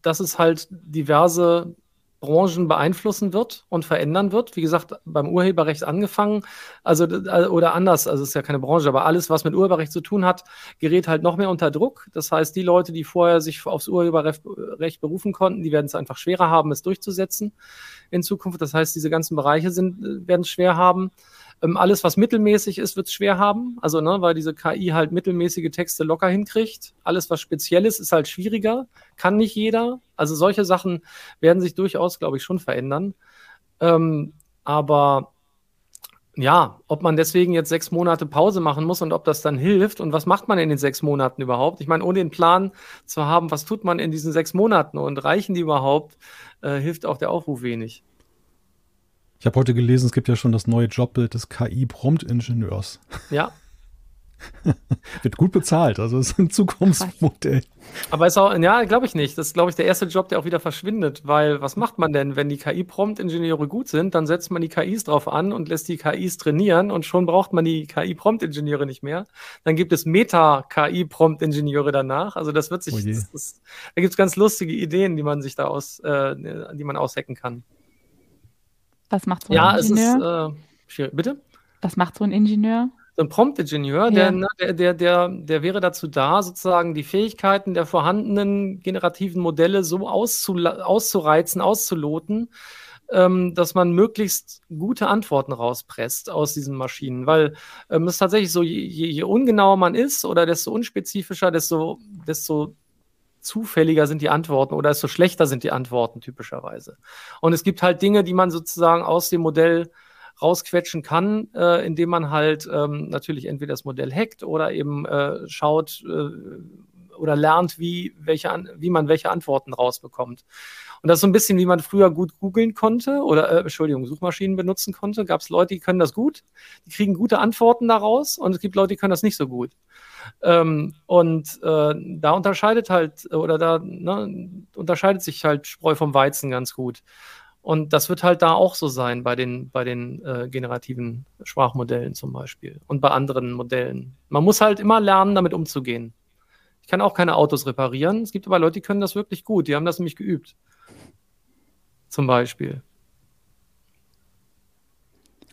dass es halt diverse Branchen beeinflussen wird und verändern wird. Wie gesagt, beim Urheberrecht angefangen, also oder anders, also es ist ja keine Branche, aber alles, was mit Urheberrecht zu tun hat, gerät halt noch mehr unter Druck. Das heißt, die Leute, die vorher sich aufs Urheberrecht berufen konnten, die werden es einfach schwerer haben, es durchzusetzen in Zukunft. Das heißt, diese ganzen Bereiche sind, werden es schwer haben. Ähm, alles, was mittelmäßig ist, wird es schwer haben. Also, ne, weil diese KI halt mittelmäßige Texte locker hinkriegt. Alles, was speziell ist, ist halt schwieriger. Kann nicht jeder. Also solche Sachen werden sich durchaus, glaube ich, schon verändern. Ähm, aber ja, ob man deswegen jetzt sechs Monate Pause machen muss und ob das dann hilft und was macht man in den sechs Monaten überhaupt? Ich meine, ohne den Plan zu haben, was tut man in diesen sechs Monaten und reichen die überhaupt, äh, hilft auch der Aufruf wenig. Ich habe heute gelesen, es gibt ja schon das neue Jobbild des KI-Prompt-Ingenieurs. Ja. Wird gut bezahlt, also es ist ein Zukunftsmodell. Aber ist auch, ja, glaube ich nicht. Das ist, glaube ich, der erste Job, der auch wieder verschwindet, weil was macht man denn, wenn die KI-Prompt-Ingenieure gut sind, dann setzt man die KIs drauf an und lässt die KIs trainieren und schon braucht man die KI-Prompt-Ingenieure nicht mehr. Dann gibt es Meta-KI-Prompt-Ingenieure danach. Also das wird sich, oh das, das, da gibt es ganz lustige Ideen, die man sich da aus, äh, die man aushacken kann. Was macht so ein ja, Ingenieur? Ja, es ist äh. Bitte? Was macht so ein Ingenieur? So ein Prompt-Ingenieur, ja. der, der, der, der, der wäre dazu da, sozusagen die Fähigkeiten der vorhandenen generativen Modelle so auszureizen, auszuloten, ähm, dass man möglichst gute Antworten rauspresst aus diesen Maschinen. Weil ähm, es ist tatsächlich so, je, je ungenauer man ist oder desto unspezifischer, desto, desto zufälliger sind die Antworten oder desto schlechter sind die Antworten typischerweise. Und es gibt halt Dinge, die man sozusagen aus dem Modell rausquetschen kann, äh, indem man halt ähm, natürlich entweder das Modell hackt oder eben äh, schaut äh, oder lernt, wie, welche, wie man welche Antworten rausbekommt. Und das ist so ein bisschen, wie man früher gut googeln konnte oder, äh, Entschuldigung, Suchmaschinen benutzen konnte. Gab es Leute, die können das gut, die kriegen gute Antworten daraus und es gibt Leute, die können das nicht so gut. Ähm, und äh, da unterscheidet halt, oder da ne, unterscheidet sich halt Spreu vom Weizen ganz gut. Und das wird halt da auch so sein bei den, bei den äh, generativen Sprachmodellen zum Beispiel und bei anderen Modellen. Man muss halt immer lernen, damit umzugehen. Ich kann auch keine Autos reparieren. Es gibt aber Leute, die können das wirklich gut. Die haben das nämlich geübt. Zum Beispiel.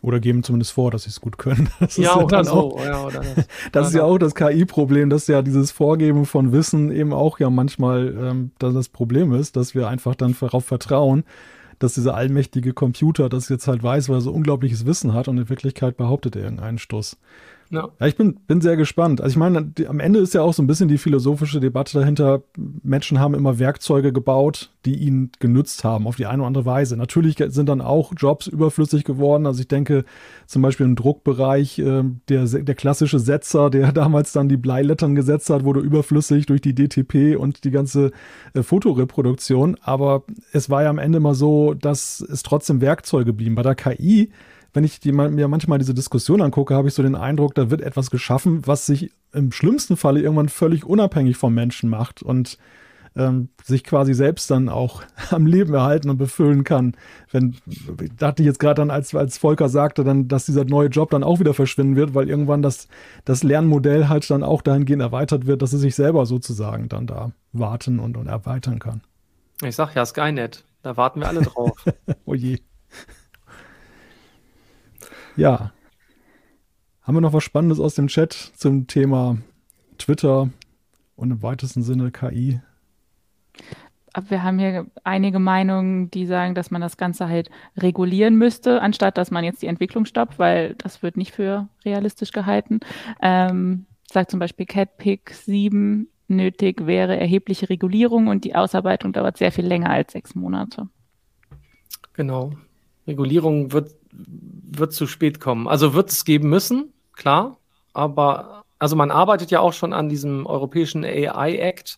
Oder geben zumindest vor, dass sie es gut können. Das ja, oder so. Auch, ja, oder das, das ist ja auch das KI-Problem, dass ja dieses Vorgeben von Wissen eben auch ja manchmal ähm, das Problem ist, dass wir einfach dann darauf vertrauen, dass dieser allmächtige Computer das jetzt halt weiß, weil er so unglaubliches Wissen hat und in Wirklichkeit behauptet er irgendeinen Stoß. Ja. ja, ich bin, bin sehr gespannt. Also ich meine, die, am Ende ist ja auch so ein bisschen die philosophische Debatte dahinter. Menschen haben immer Werkzeuge gebaut, die ihnen genützt haben, auf die eine oder andere Weise. Natürlich sind dann auch Jobs überflüssig geworden. Also ich denke zum Beispiel im Druckbereich, äh, der, der klassische Setzer, der damals dann die Bleilettern gesetzt hat, wurde überflüssig durch die DTP und die ganze äh, Fotoreproduktion. Aber es war ja am Ende immer so, dass es trotzdem Werkzeuge blieben. Bei der KI wenn ich die, mir manchmal diese Diskussion angucke, habe ich so den Eindruck, da wird etwas geschaffen, was sich im schlimmsten Falle irgendwann völlig unabhängig vom Menschen macht und ähm, sich quasi selbst dann auch am Leben erhalten und befüllen kann. Wenn, dachte ich jetzt gerade dann, als, als Volker sagte, dann, dass dieser neue Job dann auch wieder verschwinden wird, weil irgendwann das, das Lernmodell halt dann auch dahingehend erweitert wird, dass es sich selber sozusagen dann da warten und, und erweitern kann. Ich sag ja, Skynet, da warten wir alle drauf. oh je. Ja. Haben wir noch was Spannendes aus dem Chat zum Thema Twitter und im weitesten Sinne KI? Wir haben hier einige Meinungen, die sagen, dass man das Ganze halt regulieren müsste, anstatt dass man jetzt die Entwicklung stoppt, weil das wird nicht für realistisch gehalten. Ähm, sagt zum Beispiel CatPick 7, nötig wäre erhebliche Regulierung und die Ausarbeitung dauert sehr viel länger als sechs Monate. Genau. Regulierung wird wird zu spät kommen. Also wird es geben müssen, klar, aber also man arbeitet ja auch schon an diesem europäischen AI Act,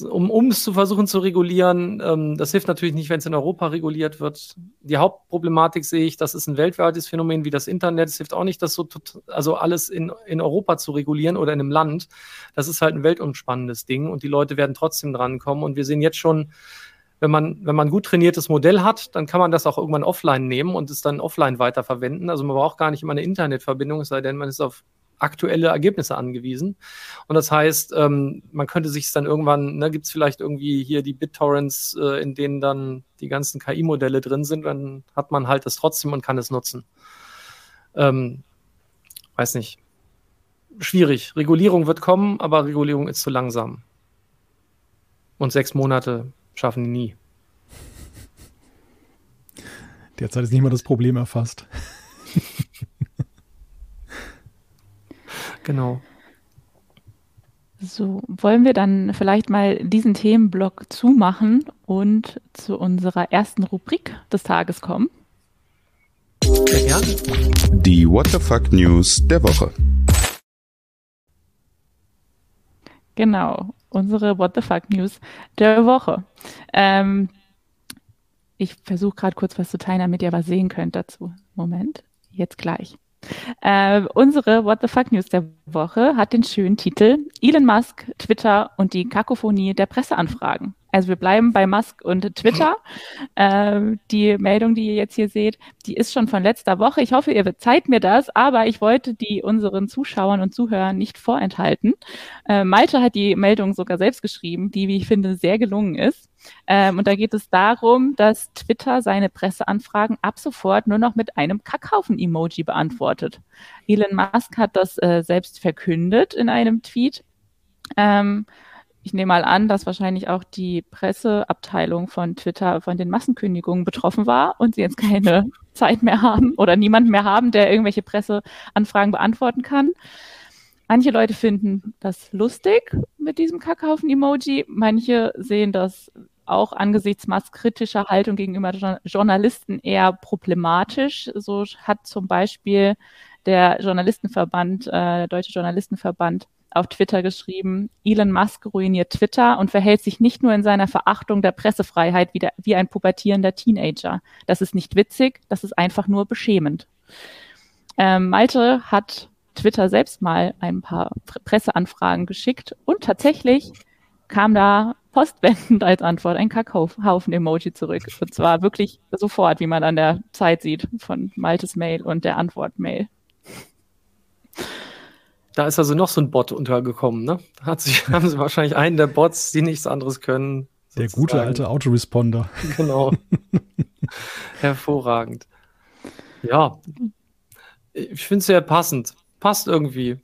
um, es zu versuchen zu regulieren. Ähm, das hilft natürlich nicht, wenn es in Europa reguliert wird. Die Hauptproblematik sehe ich, das ist ein weltweites Phänomen wie das Internet. Es hilft auch nicht, das so also alles in, in Europa zu regulieren oder in einem Land. Das ist halt ein weltumspannendes Ding und die Leute werden trotzdem drankommen. Und wir sehen jetzt schon, wenn man, wenn man gut trainiertes Modell hat, dann kann man das auch irgendwann offline nehmen und es dann offline weiterverwenden. Also man braucht gar nicht immer eine Internetverbindung, es sei denn, man ist auf aktuelle Ergebnisse angewiesen. Und das heißt, ähm, man könnte sich dann irgendwann, ne, gibt es vielleicht irgendwie hier die BitTorrents, äh, in denen dann die ganzen KI-Modelle drin sind, dann hat man halt das trotzdem und kann es nutzen. Ähm, weiß nicht. Schwierig. Regulierung wird kommen, aber Regulierung ist zu langsam. Und sechs Monate schaffen die nie. Derzeit ist nicht mal das Problem erfasst. genau. So, wollen wir dann vielleicht mal diesen Themenblock zumachen und zu unserer ersten Rubrik des Tages kommen? Gerne. Die What the Fuck News der Woche. Genau unsere What the Fuck News der Woche. Ähm, ich versuche gerade kurz was zu teilen, damit ihr was sehen könnt dazu. Moment, jetzt gleich. Äh, unsere What the Fuck News der Woche hat den schönen Titel Elon Musk, Twitter und die Kakophonie der Presseanfragen. Also wir bleiben bei Musk und Twitter. Äh, die Meldung, die ihr jetzt hier seht, die ist schon von letzter Woche. Ich hoffe, ihr verzeiht mir das, aber ich wollte die unseren Zuschauern und Zuhörern nicht vorenthalten. Äh, Malte hat die Meldung sogar selbst geschrieben, die, wie ich finde, sehr gelungen ist. Ähm, und da geht es darum, dass Twitter seine Presseanfragen ab sofort nur noch mit einem Kackhaufen-Emoji beantwortet. Elon Musk hat das äh, selbst verkündet in einem Tweet. Ähm, ich nehme mal an, dass wahrscheinlich auch die Presseabteilung von Twitter von den Massenkündigungen betroffen war und sie jetzt keine Zeit mehr haben oder niemanden mehr haben, der irgendwelche Presseanfragen beantworten kann. Manche Leute finden das lustig mit diesem Kackhaufen-Emoji. Manche sehen das auch angesichts masskritischer Haltung gegenüber Journalisten eher problematisch. So hat zum Beispiel der Journalistenverband, äh, der Deutsche Journalistenverband, auf Twitter geschrieben, Elon Musk ruiniert Twitter und verhält sich nicht nur in seiner Verachtung der Pressefreiheit wie, der, wie ein pubertierender Teenager. Das ist nicht witzig, das ist einfach nur beschämend. Ähm, Malte hat Twitter selbst mal ein paar Presseanfragen geschickt und tatsächlich kam da postwendend als Antwort ein Kackhaufen-Emoji zurück. Und zwar wirklich sofort, wie man an der Zeit sieht von Maltes Mail und der Antwort-Mail. Da ist also noch so ein Bot untergekommen, ne? Hat sich, haben sie wahrscheinlich einen der Bots, die nichts anderes können. Der gute alte Autoresponder. Genau. Hervorragend. Ja. Ich finde es sehr passend. Passt irgendwie.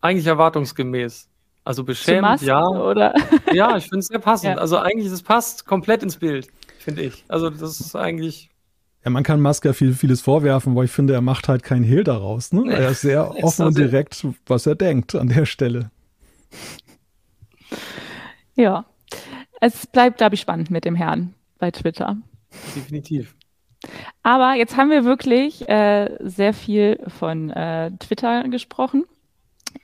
Eigentlich erwartungsgemäß. Also beschämend, ja. Oder? Ja, ich finde es sehr passend. Ja. Also eigentlich, es passt komplett ins Bild. finde ich. Also das ist eigentlich. Ja, man kann Musk ja viel, vieles vorwerfen, aber ich finde, er macht halt keinen Hehl daraus. Ne? Er ist sehr offen und direkt, was er denkt an der Stelle. Ja, es bleibt, glaube ich, spannend mit dem Herrn bei Twitter. Definitiv. Aber jetzt haben wir wirklich äh, sehr viel von äh, Twitter gesprochen.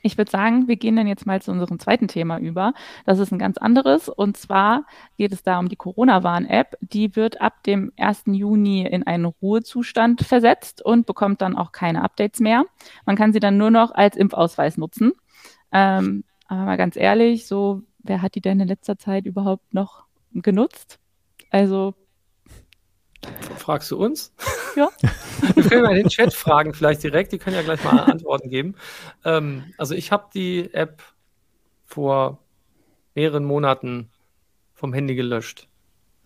Ich würde sagen, wir gehen dann jetzt mal zu unserem zweiten Thema über. Das ist ein ganz anderes. Und zwar geht es da um die Corona-Warn-App. Die wird ab dem 1. Juni in einen Ruhezustand versetzt und bekommt dann auch keine Updates mehr. Man kann sie dann nur noch als Impfausweis nutzen. Ähm, aber mal ganz ehrlich, so, wer hat die denn in letzter Zeit überhaupt noch genutzt? Also Fragst du uns? Ja. Wir können mal in den Chat fragen, vielleicht direkt. Die können ja gleich mal Antworten geben. Ähm, also ich habe die App vor mehreren Monaten vom Handy gelöscht.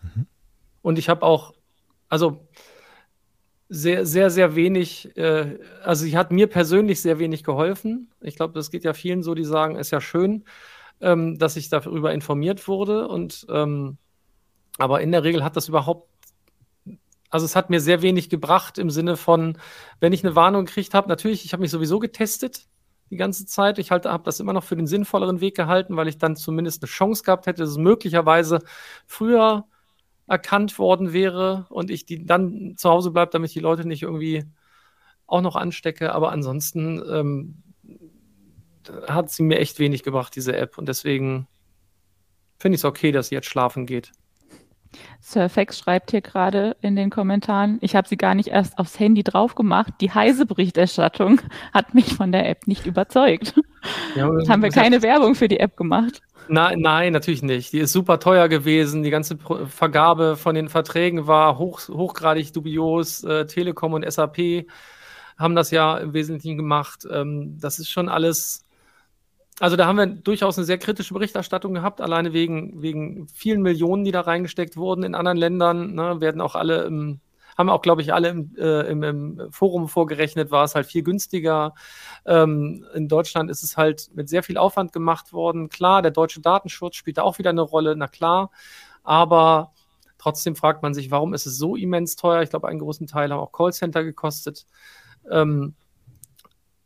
Mhm. Und ich habe auch, also sehr, sehr, sehr wenig, äh, also sie hat mir persönlich sehr wenig geholfen. Ich glaube, das geht ja vielen so, die sagen, ist ja schön, ähm, dass ich darüber informiert wurde. Und ähm, aber in der Regel hat das überhaupt also es hat mir sehr wenig gebracht im Sinne von, wenn ich eine Warnung gekriegt habe, natürlich, ich habe mich sowieso getestet die ganze Zeit. Ich halt, habe das immer noch für den sinnvolleren Weg gehalten, weil ich dann zumindest eine Chance gehabt hätte, dass es möglicherweise früher erkannt worden wäre und ich die dann zu Hause bleibe, damit ich die Leute nicht irgendwie auch noch anstecke. Aber ansonsten ähm, hat sie mir echt wenig gebracht, diese App. Und deswegen finde ich es okay, dass sie jetzt schlafen geht. Surfax schreibt hier gerade in den Kommentaren, ich habe sie gar nicht erst aufs Handy drauf gemacht. Die heiße Berichterstattung hat mich von der App nicht überzeugt. Ja, haben wir keine Werbung für die App gemacht. Nein, nein, natürlich nicht. Die ist super teuer gewesen. Die ganze Vergabe von den Verträgen war hoch, hochgradig dubios. Äh, Telekom und SAP haben das ja im Wesentlichen gemacht. Ähm, das ist schon alles also da haben wir durchaus eine sehr kritische Berichterstattung gehabt, alleine wegen, wegen vielen Millionen, die da reingesteckt wurden. In anderen Ländern ne, werden auch alle im, haben auch, glaube ich, alle im, äh, im, im, Forum vorgerechnet, war es halt viel günstiger. Ähm, in Deutschland ist es halt mit sehr viel Aufwand gemacht worden. Klar, der deutsche Datenschutz spielt da auch wieder eine Rolle, na klar. Aber trotzdem fragt man sich, warum ist es so immens teuer? Ich glaube, einen großen Teil haben auch Callcenter gekostet. Ähm,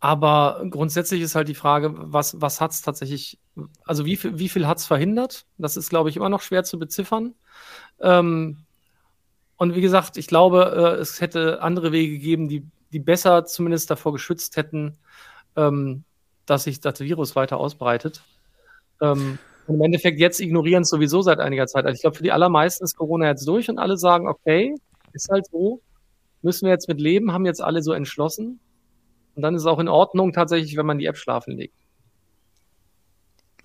aber grundsätzlich ist halt die Frage, was, was hat es tatsächlich, also wie viel, wie viel hat es verhindert? Das ist, glaube ich, immer noch schwer zu beziffern. Ähm, und wie gesagt, ich glaube, äh, es hätte andere Wege gegeben, die, die besser zumindest davor geschützt hätten, ähm, dass sich das Virus weiter ausbreitet. Ähm, und im Endeffekt jetzt ignorieren es sowieso seit einiger Zeit. Also ich glaube, für die allermeisten ist Corona jetzt durch und alle sagen, okay, ist halt so, müssen wir jetzt mit leben, haben jetzt alle so entschlossen. Und dann ist es auch in Ordnung tatsächlich, wenn man die App schlafen legt.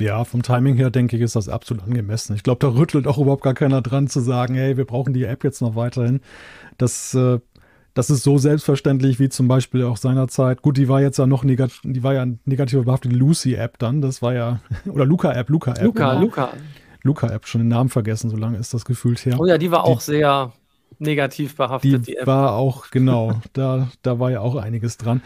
Ja, vom Timing her denke ich, ist das absolut angemessen. Ich glaube, da rüttelt auch überhaupt gar keiner dran zu sagen, hey, wir brauchen die App jetzt noch weiterhin. Das, äh, das ist so selbstverständlich wie zum Beispiel auch seinerzeit. Gut, die war jetzt ja noch negativ, die war ja negativ behaftet, die Lucy-App dann. Das war ja, oder Luca-App, Luca-App. Luca, genau. Luca. Luca-App, schon den Namen vergessen, so lange ist das gefühlt her. Oh ja, die war die, auch sehr negativ behaftet, die, die App. War auch, genau, da, da war ja auch einiges dran.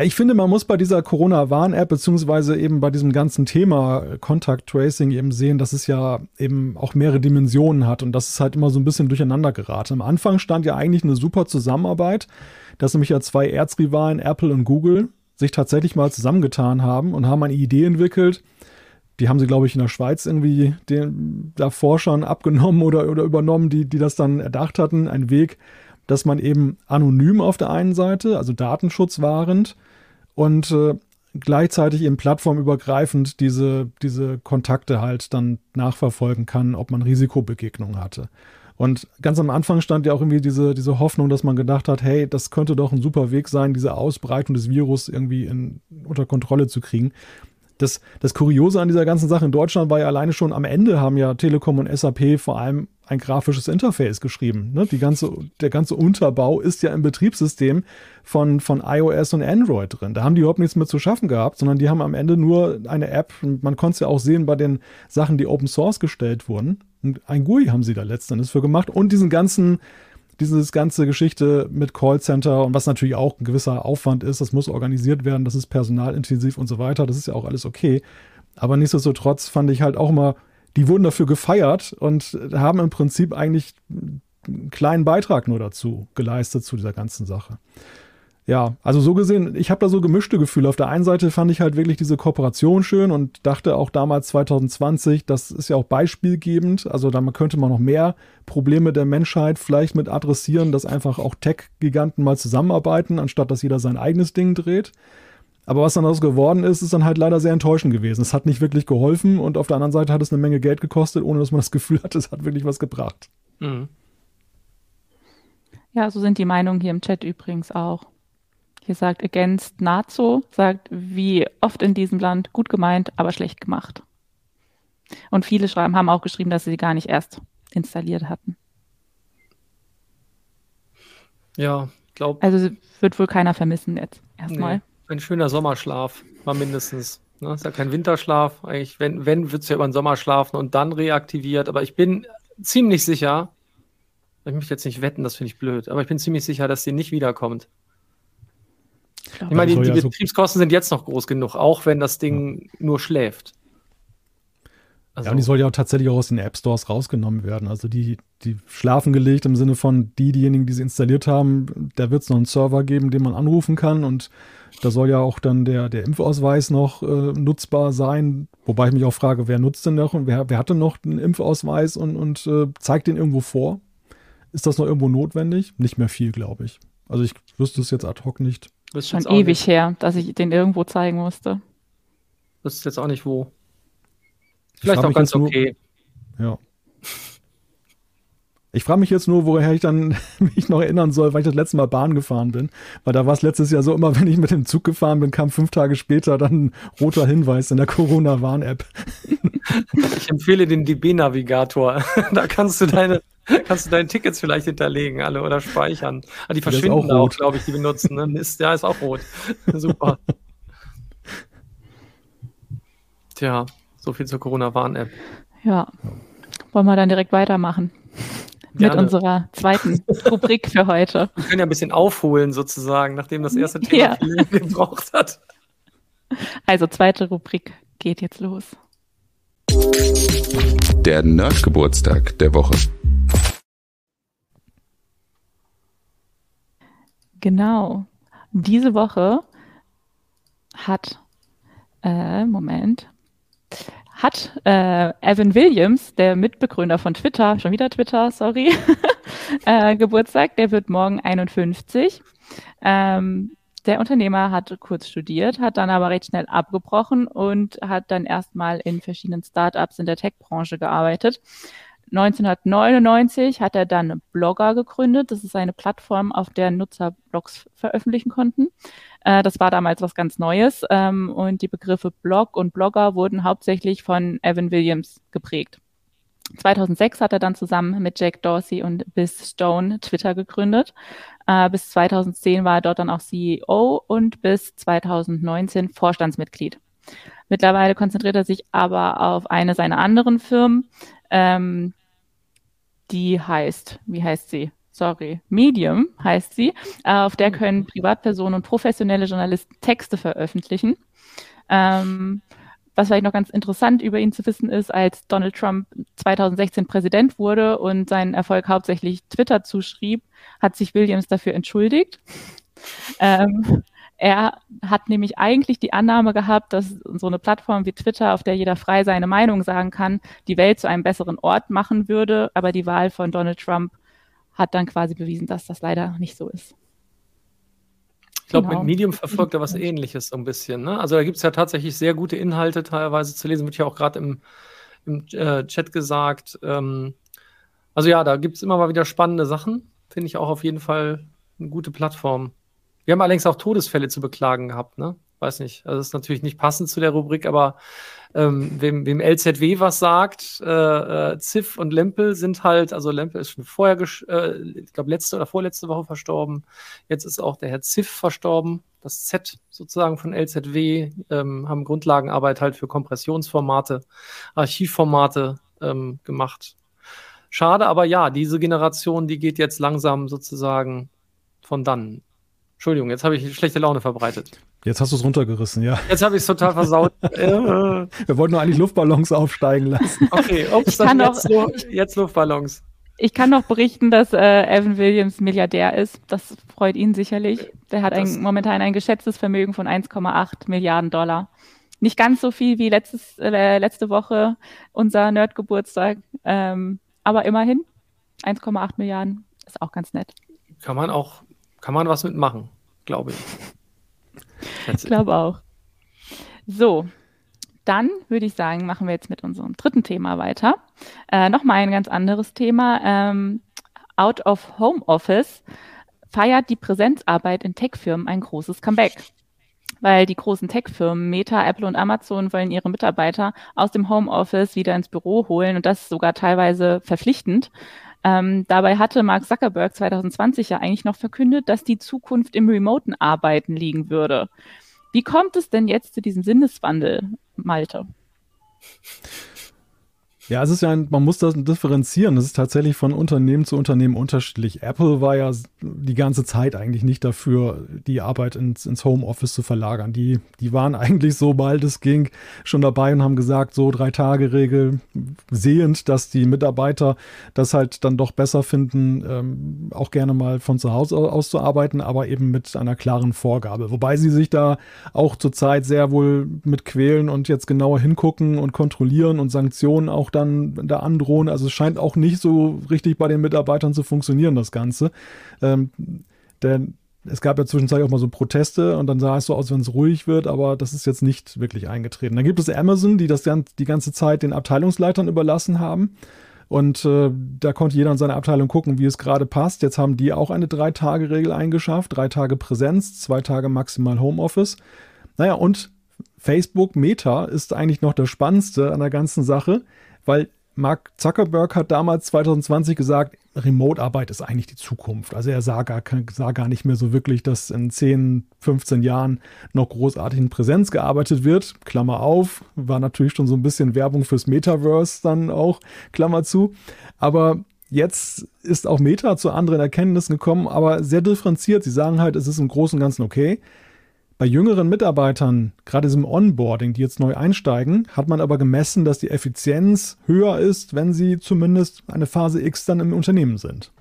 Ja, ich finde, man muss bei dieser Corona-Warn-App beziehungsweise eben bei diesem ganzen Thema Contact Tracing eben sehen, dass es ja eben auch mehrere Dimensionen hat und dass es halt immer so ein bisschen durcheinander geraten. Am Anfang stand ja eigentlich eine super Zusammenarbeit, dass nämlich ja zwei Erzrivalen, Apple und Google, sich tatsächlich mal zusammengetan haben und haben eine Idee entwickelt. Die haben sie, glaube ich, in der Schweiz irgendwie den, da Forschern abgenommen oder, oder übernommen, die, die das dann erdacht hatten. Ein Weg, dass man eben anonym auf der einen Seite, also datenschutzwahrend und äh, gleichzeitig eben plattformübergreifend diese, diese Kontakte halt dann nachverfolgen kann, ob man Risikobegegnungen hatte. Und ganz am Anfang stand ja auch irgendwie diese, diese Hoffnung, dass man gedacht hat, hey, das könnte doch ein super Weg sein, diese Ausbreitung des Virus irgendwie in, unter Kontrolle zu kriegen. Das, das Kuriose an dieser ganzen Sache in Deutschland war ja alleine schon am Ende haben ja Telekom und SAP vor allem ein grafisches Interface geschrieben. Ne? Die ganze, der ganze Unterbau ist ja im Betriebssystem von, von iOS und Android drin. Da haben die überhaupt nichts mit zu schaffen gehabt, sondern die haben am Ende nur eine App. Man konnte es ja auch sehen bei den Sachen, die Open Source gestellt wurden. Und ein GUI haben sie da letzten Endes für gemacht und diesen ganzen dieses ganze Geschichte mit Callcenter und was natürlich auch ein gewisser Aufwand ist, das muss organisiert werden, das ist personalintensiv und so weiter, das ist ja auch alles okay. Aber nichtsdestotrotz fand ich halt auch immer die wurden dafür gefeiert und haben im Prinzip eigentlich einen kleinen Beitrag nur dazu geleistet zu dieser ganzen Sache. Ja, also so gesehen, ich habe da so gemischte Gefühle. Auf der einen Seite fand ich halt wirklich diese Kooperation schön und dachte auch damals 2020, das ist ja auch beispielgebend. Also da könnte man noch mehr Probleme der Menschheit vielleicht mit adressieren, dass einfach auch Tech-Giganten mal zusammenarbeiten, anstatt dass jeder sein eigenes Ding dreht. Aber was dann daraus geworden ist, ist dann halt leider sehr enttäuschend gewesen. Es hat nicht wirklich geholfen und auf der anderen Seite hat es eine Menge Geld gekostet, ohne dass man das Gefühl hat, es hat wirklich was gebracht. Mhm. Ja, so sind die Meinungen hier im Chat übrigens auch. Hier sagt Against Nazo, sagt, wie oft in diesem Land gut gemeint, aber schlecht gemacht. Und viele schreiben, haben auch geschrieben, dass sie sie gar nicht erst installiert hatten. Ja, glaube. Also wird wohl keiner vermissen jetzt erstmal. Nee, ein schöner Sommerschlaf war mindestens. Ne? Ist ja kein Winterschlaf. Eigentlich, wenn, wenn wird es ja über den Sommer schlafen und dann reaktiviert. Aber ich bin ziemlich sicher, ich möchte jetzt nicht wetten, das finde ich blöd, aber ich bin ziemlich sicher, dass sie nicht wiederkommt. Ich meine, die, die Betriebskosten sind jetzt noch groß genug, auch wenn das Ding ja. nur schläft. Also, ja, und die soll ja auch tatsächlich auch aus den App Stores rausgenommen werden. Also die, die schlafen gelegt im Sinne von die, diejenigen, die sie installiert haben, da wird es noch einen Server geben, den man anrufen kann und da soll ja auch dann der, der Impfausweis noch äh, nutzbar sein. Wobei ich mich auch frage, wer nutzt denn noch und wer, wer hat denn noch einen Impfausweis und, und äh, zeigt den irgendwo vor? Ist das noch irgendwo notwendig? Nicht mehr viel, glaube ich. Also ich wüsste es jetzt ad hoc nicht. Das ist schon ewig nicht. her, dass ich den irgendwo zeigen musste. Das ist jetzt auch nicht wo. Vielleicht auch ganz okay. Nur, ja. Ich frage mich jetzt nur, woher ich dann mich noch erinnern soll, weil ich das letzte Mal Bahn gefahren bin. Weil da war es letztes Jahr so, immer wenn ich mit dem Zug gefahren bin, kam fünf Tage später dann ein roter Hinweis in der Corona-Warn-App. Ich empfehle den DB-Navigator. Da kannst du deine, kannst du deine Tickets vielleicht hinterlegen, alle oder speichern. Ah, die verschwinden auch, auch glaube ich, die benutzen. Ne? Mist, ja, ist auch rot. Super. Tja, so viel zur Corona-Warn-App. Ja. Wollen wir dann direkt weitermachen? Gerne. Mit unserer zweiten Rubrik für heute. Wir können ja ein bisschen aufholen, sozusagen, nachdem das erste Thema ja. viel gebraucht hat. Also, zweite Rubrik geht jetzt los. Der Nerdgeburtstag der Woche. Genau. Diese Woche hat, äh, Moment, hat äh, Evan Williams, der Mitbegründer von Twitter, schon wieder Twitter, sorry, äh, Geburtstag, der wird morgen 51. Ähm, der Unternehmer hat kurz studiert, hat dann aber recht schnell abgebrochen und hat dann erstmal in verschiedenen Startups in der Tech-Branche gearbeitet. 1999 hat er dann Blogger gegründet. Das ist eine Plattform, auf der Nutzer Blogs veröffentlichen konnten. Äh, das war damals was ganz Neues. Ähm, und die Begriffe Blog und Blogger wurden hauptsächlich von Evan Williams geprägt. 2006 hat er dann zusammen mit Jack Dorsey und Biz Stone Twitter gegründet. Äh, bis 2010 war er dort dann auch CEO und bis 2019 Vorstandsmitglied. Mittlerweile konzentriert er sich aber auf eine seiner anderen Firmen, ähm, die heißt, wie heißt sie? Sorry, Medium heißt sie. Äh, auf der können Privatpersonen und professionelle Journalisten Texte veröffentlichen. Ähm, was vielleicht noch ganz interessant über ihn zu wissen ist, als Donald Trump 2016 Präsident wurde und seinen Erfolg hauptsächlich Twitter zuschrieb, hat sich Williams dafür entschuldigt. Ähm, er hat nämlich eigentlich die Annahme gehabt, dass so eine Plattform wie Twitter, auf der jeder frei seine Meinung sagen kann, die Welt zu einem besseren Ort machen würde. Aber die Wahl von Donald Trump hat dann quasi bewiesen, dass das leider nicht so ist. Ich glaube, genau. mit Medium verfolgt er was ähnliches so ein bisschen. Ne? Also da gibt es ja tatsächlich sehr gute Inhalte teilweise zu lesen, wird ja auch gerade im, im äh, Chat gesagt. Ähm, also ja, da gibt es immer mal wieder spannende Sachen. Finde ich auch auf jeden Fall eine gute Plattform. Wir haben allerdings auch Todesfälle zu beklagen gehabt, ne? Weiß nicht. Also das ist natürlich nicht passend zu der Rubrik, aber ähm, wem, wem LZW was sagt, äh, äh, Ziff und Lempel sind halt, also Lempel ist schon vorher, äh, ich glaube, letzte oder vorletzte Woche verstorben. Jetzt ist auch der Herr Ziff verstorben. Das Z sozusagen von LZW ähm, haben Grundlagenarbeit halt für Kompressionsformate, Archivformate ähm, gemacht. Schade, aber ja, diese Generation, die geht jetzt langsam sozusagen von dann. Entschuldigung, jetzt habe ich schlechte Laune verbreitet. Jetzt hast du es runtergerissen, ja. Jetzt habe ich es total versaut. Wir wollten nur eigentlich Luftballons aufsteigen lassen. Okay, ups, dann jetzt, jetzt Luftballons. Ich kann noch berichten, dass äh, Evan Williams Milliardär ist. Das freut ihn sicherlich. Der hat ein, momentan ein geschätztes Vermögen von 1,8 Milliarden Dollar. Nicht ganz so viel wie letztes, äh, letzte Woche unser Nerd-Geburtstag, ähm, aber immerhin 1,8 Milliarden ist auch ganz nett. Kann man auch, kann man was mitmachen, glaube ich. Ich glaube auch. So, dann würde ich sagen, machen wir jetzt mit unserem dritten Thema weiter. Äh, Nochmal ein ganz anderes Thema. Ähm, Out of Home Office feiert die Präsenzarbeit in Tech-Firmen ein großes Comeback. Weil die großen Tech-Firmen Meta, Apple und Amazon wollen ihre Mitarbeiter aus dem Homeoffice wieder ins Büro holen und das sogar teilweise verpflichtend. Ähm, dabei hatte Mark Zuckerberg 2020 ja eigentlich noch verkündet, dass die Zukunft im remoten Arbeiten liegen würde. Wie kommt es denn jetzt zu diesem Sinneswandel, Malte? Ja, es ist ja ein, man muss das differenzieren. Das ist tatsächlich von Unternehmen zu Unternehmen unterschiedlich. Apple war ja die ganze Zeit eigentlich nicht dafür, die Arbeit ins, ins Homeoffice zu verlagern. Die, die waren eigentlich, sobald es ging, schon dabei und haben gesagt, so drei Tage Regel, sehend, dass die Mitarbeiter das halt dann doch besser finden, ähm, auch gerne mal von zu Hause aus zu arbeiten, aber eben mit einer klaren Vorgabe. Wobei sie sich da auch zurzeit sehr wohl mit quälen und jetzt genauer hingucken und kontrollieren und Sanktionen auch da dann da androhen. Also es scheint auch nicht so richtig bei den Mitarbeitern zu funktionieren, das Ganze. Ähm, denn es gab ja zwischenzeitlich auch mal so Proteste und dann sah es so aus, wenn es ruhig wird, aber das ist jetzt nicht wirklich eingetreten. Dann gibt es Amazon, die das dann die ganze Zeit den Abteilungsleitern überlassen haben. Und äh, da konnte jeder in seiner Abteilung gucken, wie es gerade passt. Jetzt haben die auch eine Drei-Tage-Regel eingeschafft. Drei Tage Präsenz, zwei Tage maximal Homeoffice. Naja, und Facebook Meta ist eigentlich noch das Spannendste an der ganzen Sache weil Mark Zuckerberg hat damals 2020 gesagt, Remote-Arbeit ist eigentlich die Zukunft. Also er sah gar, sah gar nicht mehr so wirklich, dass in 10, 15 Jahren noch großartig in Präsenz gearbeitet wird. Klammer auf, war natürlich schon so ein bisschen Werbung fürs Metaverse dann auch, Klammer zu. Aber jetzt ist auch Meta zu anderen Erkenntnissen gekommen, aber sehr differenziert. Sie sagen halt, es ist im Großen und Ganzen okay. Bei jüngeren Mitarbeitern, gerade im Onboarding, die jetzt neu einsteigen, hat man aber gemessen, dass die Effizienz höher ist, wenn sie zumindest eine Phase X dann im Unternehmen sind.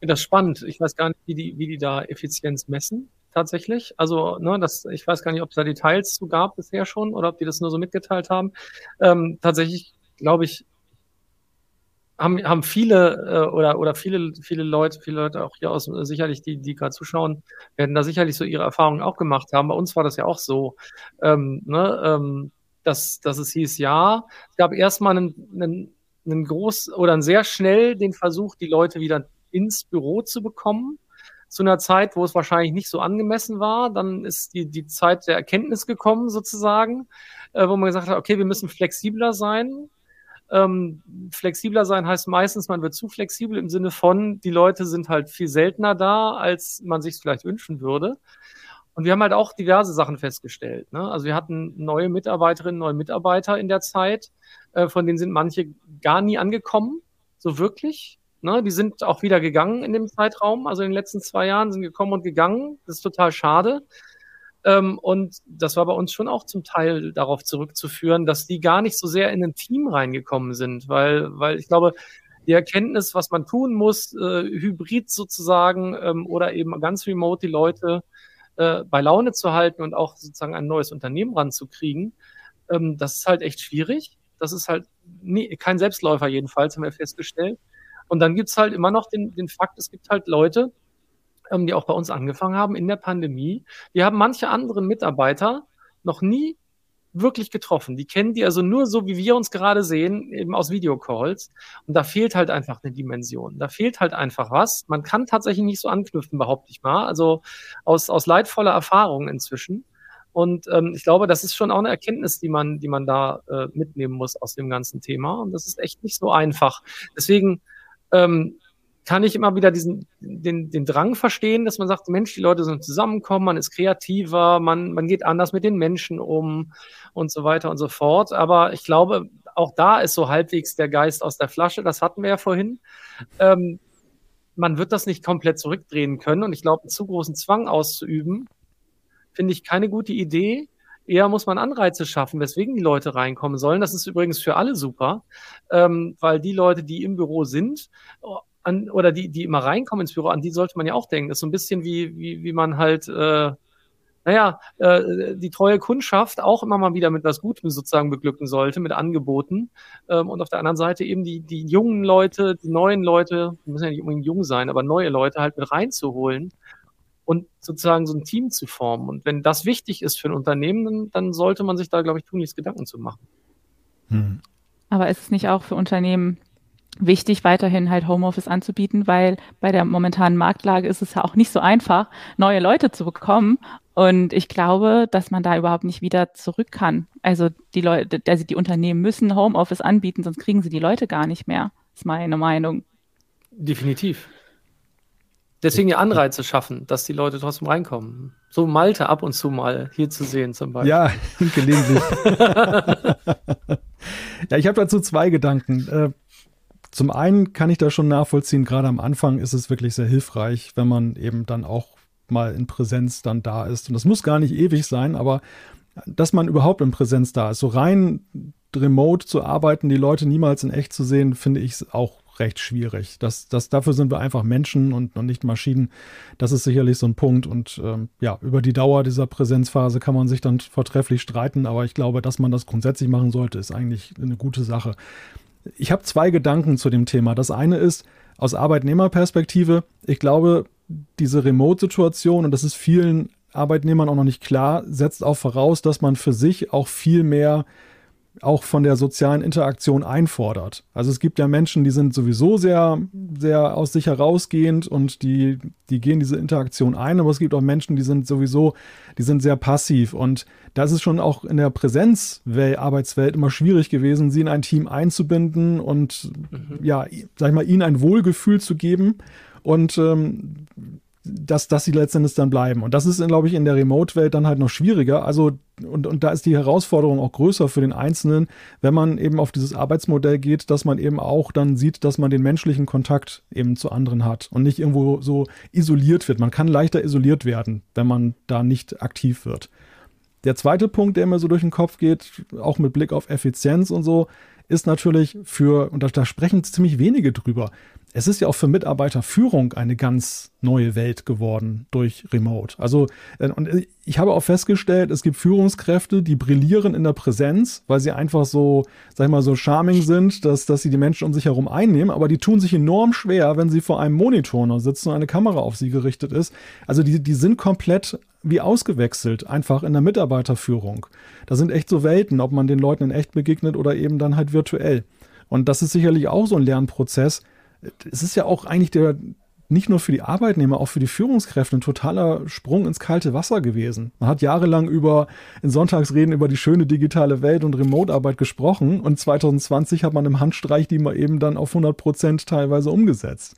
Das ist spannend. Ich weiß gar nicht, wie die, wie die da Effizienz messen tatsächlich. Also, ne, das, ich weiß gar nicht, ob es da Details zu gab bisher schon oder ob die das nur so mitgeteilt haben. Ähm, tatsächlich glaube ich, haben, haben viele äh, oder, oder viele, viele Leute, viele Leute auch hier aus, äh, sicherlich, die, die gerade zuschauen, werden da sicherlich so ihre Erfahrungen auch gemacht haben. Bei uns war das ja auch so, ähm, ne, ähm, dass, dass es hieß, ja, es gab erstmal einen, einen, einen groß oder einen sehr schnell den Versuch, die Leute wieder ins Büro zu bekommen zu einer Zeit, wo es wahrscheinlich nicht so angemessen war. Dann ist die, die Zeit der Erkenntnis gekommen, sozusagen, äh, wo man gesagt hat, okay, wir müssen flexibler sein. Ähm, flexibler sein heißt meistens, man wird zu flexibel im Sinne von, die Leute sind halt viel seltener da, als man sich vielleicht wünschen würde. Und wir haben halt auch diverse Sachen festgestellt. Ne? Also wir hatten neue Mitarbeiterinnen, neue Mitarbeiter in der Zeit, äh, von denen sind manche gar nie angekommen, so wirklich. Ne? Die sind auch wieder gegangen in dem Zeitraum, also in den letzten zwei Jahren sind gekommen und gegangen. Das ist total schade. Ähm, und das war bei uns schon auch zum Teil darauf zurückzuführen, dass die gar nicht so sehr in ein Team reingekommen sind, weil, weil ich glaube, die Erkenntnis, was man tun muss, äh, hybrid sozusagen ähm, oder eben ganz remote die Leute äh, bei Laune zu halten und auch sozusagen ein neues Unternehmen ranzukriegen, ähm, das ist halt echt schwierig. Das ist halt nie, kein Selbstläufer jedenfalls, haben wir festgestellt. Und dann gibt's halt immer noch den, den Fakt, es gibt halt Leute, ähm, die auch bei uns angefangen haben in der Pandemie. Die haben manche anderen Mitarbeiter noch nie wirklich getroffen. Die kennen die also nur so, wie wir uns gerade sehen, eben aus Videocalls. Und da fehlt halt einfach eine Dimension. Da fehlt halt einfach was. Man kann tatsächlich nicht so anknüpfen, behaupte ich mal. Also aus, aus leidvoller Erfahrung inzwischen. Und ähm, ich glaube, das ist schon auch eine Erkenntnis, die man, die man da äh, mitnehmen muss aus dem ganzen Thema. Und das ist echt nicht so einfach. Deswegen ähm, kann ich immer wieder diesen, den, den Drang verstehen, dass man sagt, Mensch, die Leute sind zusammenkommen, man ist kreativer, man, man geht anders mit den Menschen um und so weiter und so fort. Aber ich glaube, auch da ist so halbwegs der Geist aus der Flasche, das hatten wir ja vorhin. Ähm, man wird das nicht komplett zurückdrehen können. Und ich glaube, einen zu großen Zwang auszuüben, finde ich keine gute Idee. Eher muss man Anreize schaffen, weswegen die Leute reinkommen sollen. Das ist übrigens für alle super, ähm, weil die Leute, die im Büro sind, an, oder die, die immer reinkommen ins Büro, an die sollte man ja auch denken. Das ist so ein bisschen wie, wie, wie man halt, äh, naja, äh, die treue Kundschaft auch immer mal wieder mit was Gutem sozusagen beglücken sollte, mit Angeboten. Ähm, und auf der anderen Seite eben die, die jungen Leute, die neuen Leute, die müssen ja nicht unbedingt jung sein, aber neue Leute halt mit reinzuholen und sozusagen so ein Team zu formen. Und wenn das wichtig ist für ein Unternehmen, dann, dann sollte man sich da, glaube ich, tunlichst Gedanken zu machen. Hm. Aber ist es nicht auch für Unternehmen wichtig, weiterhin halt Homeoffice anzubieten, weil bei der momentanen Marktlage ist es ja auch nicht so einfach, neue Leute zu bekommen. Und ich glaube, dass man da überhaupt nicht wieder zurück kann. Also die Leute, also die Unternehmen müssen Homeoffice anbieten, sonst kriegen sie die Leute gar nicht mehr, ist meine Meinung. Definitiv. Deswegen die Anreize schaffen, dass die Leute trotzdem reinkommen. So Malte ab und zu mal hier zu sehen zum Beispiel. Ja, gelegentlich. ja, ich habe dazu zwei Gedanken. Zum einen kann ich da schon nachvollziehen, gerade am Anfang ist es wirklich sehr hilfreich, wenn man eben dann auch mal in Präsenz dann da ist. Und das muss gar nicht ewig sein, aber dass man überhaupt in Präsenz da ist. So rein remote zu arbeiten, die Leute niemals in echt zu sehen, finde ich auch recht schwierig. Das, das, dafür sind wir einfach Menschen und, und nicht Maschinen. Das ist sicherlich so ein Punkt. Und ähm, ja, über die Dauer dieser Präsenzphase kann man sich dann vortrefflich streiten. Aber ich glaube, dass man das grundsätzlich machen sollte, ist eigentlich eine gute Sache. Ich habe zwei Gedanken zu dem Thema. Das eine ist aus Arbeitnehmerperspektive. Ich glaube, diese Remote-Situation, und das ist vielen Arbeitnehmern auch noch nicht klar, setzt auch voraus, dass man für sich auch viel mehr auch von der sozialen Interaktion einfordert. Also es gibt ja Menschen, die sind sowieso sehr, sehr aus sich herausgehend und die, die gehen diese Interaktion ein, aber es gibt auch Menschen, die sind sowieso, die sind sehr passiv und da ist schon auch in der Präsenzarbeitswelt immer schwierig gewesen, sie in ein Team einzubinden und mhm. ja, sag ich mal, ihnen ein Wohlgefühl zu geben und ähm, dass, dass sie letztendlich dann bleiben. Und das ist, glaube ich, in der Remote-Welt dann halt noch schwieriger. Also, und, und da ist die Herausforderung auch größer für den Einzelnen, wenn man eben auf dieses Arbeitsmodell geht, dass man eben auch dann sieht, dass man den menschlichen Kontakt eben zu anderen hat und nicht irgendwo so isoliert wird. Man kann leichter isoliert werden, wenn man da nicht aktiv wird. Der zweite Punkt, der mir so durch den Kopf geht, auch mit Blick auf Effizienz und so, ist natürlich für, und da, da sprechen ziemlich wenige drüber, es ist ja auch für Mitarbeiterführung eine ganz neue Welt geworden durch Remote. Also, äh, und ich habe auch festgestellt, es gibt Führungskräfte, die brillieren in der Präsenz, weil sie einfach so, sag ich mal, so charming sind, dass, dass sie die Menschen um sich herum einnehmen, aber die tun sich enorm schwer, wenn sie vor einem Monitor noch sitzen und eine Kamera auf sie gerichtet ist. Also, die, die sind komplett wie ausgewechselt, einfach in der Mitarbeiterführung. Da sind echt so Welten, ob man den Leuten in echt begegnet oder eben dann halt virtuell. Und das ist sicherlich auch so ein Lernprozess, es ist ja auch eigentlich der, nicht nur für die Arbeitnehmer, auch für die Führungskräfte ein totaler Sprung ins kalte Wasser gewesen. Man hat jahrelang über, in Sonntagsreden über die schöne digitale Welt und Remote-Arbeit gesprochen und 2020 hat man im Handstreich die mal eben dann auf 100 Prozent teilweise umgesetzt.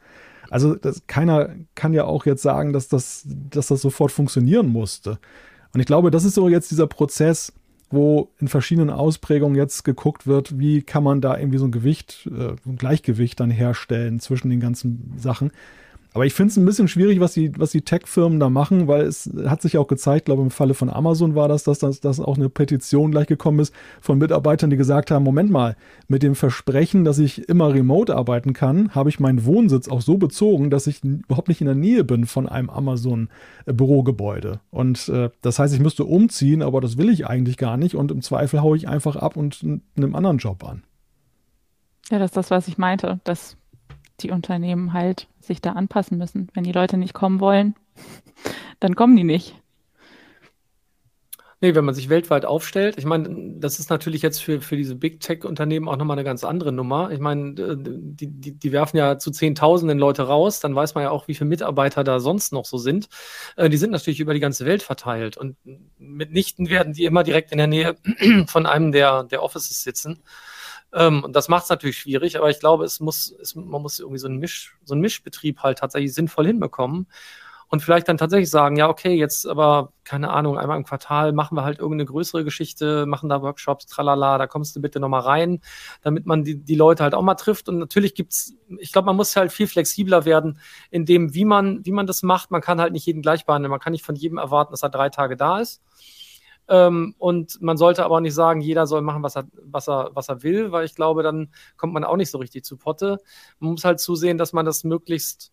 Also das, keiner kann ja auch jetzt sagen, dass das, dass das sofort funktionieren musste. Und ich glaube, das ist so jetzt dieser Prozess, wo in verschiedenen Ausprägungen jetzt geguckt wird, wie kann man da irgendwie so ein Gewicht, äh, ein Gleichgewicht dann herstellen zwischen den ganzen Sachen. Aber ich finde es ein bisschen schwierig, was die, was die Tech-Firmen da machen, weil es hat sich auch gezeigt, glaube im Falle von Amazon war das, dass, dass, dass auch eine Petition gleich gekommen ist von Mitarbeitern, die gesagt haben, Moment mal, mit dem Versprechen, dass ich immer remote arbeiten kann, habe ich meinen Wohnsitz auch so bezogen, dass ich überhaupt nicht in der Nähe bin von einem Amazon-Bürogebäude. Und äh, das heißt, ich müsste umziehen, aber das will ich eigentlich gar nicht und im Zweifel haue ich einfach ab und einem anderen Job an. Ja, das ist das, was ich meinte, dass die Unternehmen halt sich da anpassen müssen. Wenn die Leute nicht kommen wollen, dann kommen die nicht. Nee, wenn man sich weltweit aufstellt, ich meine, das ist natürlich jetzt für, für diese Big Tech-Unternehmen auch nochmal eine ganz andere Nummer. Ich meine, die, die, die werfen ja zu Zehntausenden Leute raus, dann weiß man ja auch, wie viele Mitarbeiter da sonst noch so sind. Äh, die sind natürlich über die ganze Welt verteilt und mitnichten werden die immer direkt in der Nähe von einem der, der Offices sitzen. Ähm, und das macht es natürlich schwierig, aber ich glaube, es muss, es, man muss irgendwie so einen, Misch, so einen Mischbetrieb halt tatsächlich sinnvoll hinbekommen. und vielleicht dann tatsächlich sagen, ja, okay, jetzt aber, keine Ahnung, einmal im Quartal machen wir halt irgendeine größere Geschichte, machen da Workshops, tralala, da kommst du bitte nochmal rein, damit man die, die Leute halt auch mal trifft. Und natürlich gibt's, ich glaube, man muss halt viel flexibler werden in dem, wie man, wie man das macht. Man kann halt nicht jeden gleich behandeln. Man kann nicht von jedem erwarten, dass er drei Tage da ist. Ähm, und man sollte aber auch nicht sagen, jeder soll machen, was er, was, er, was er will, weil ich glaube, dann kommt man auch nicht so richtig zu Potte. Man muss halt zusehen, dass man das möglichst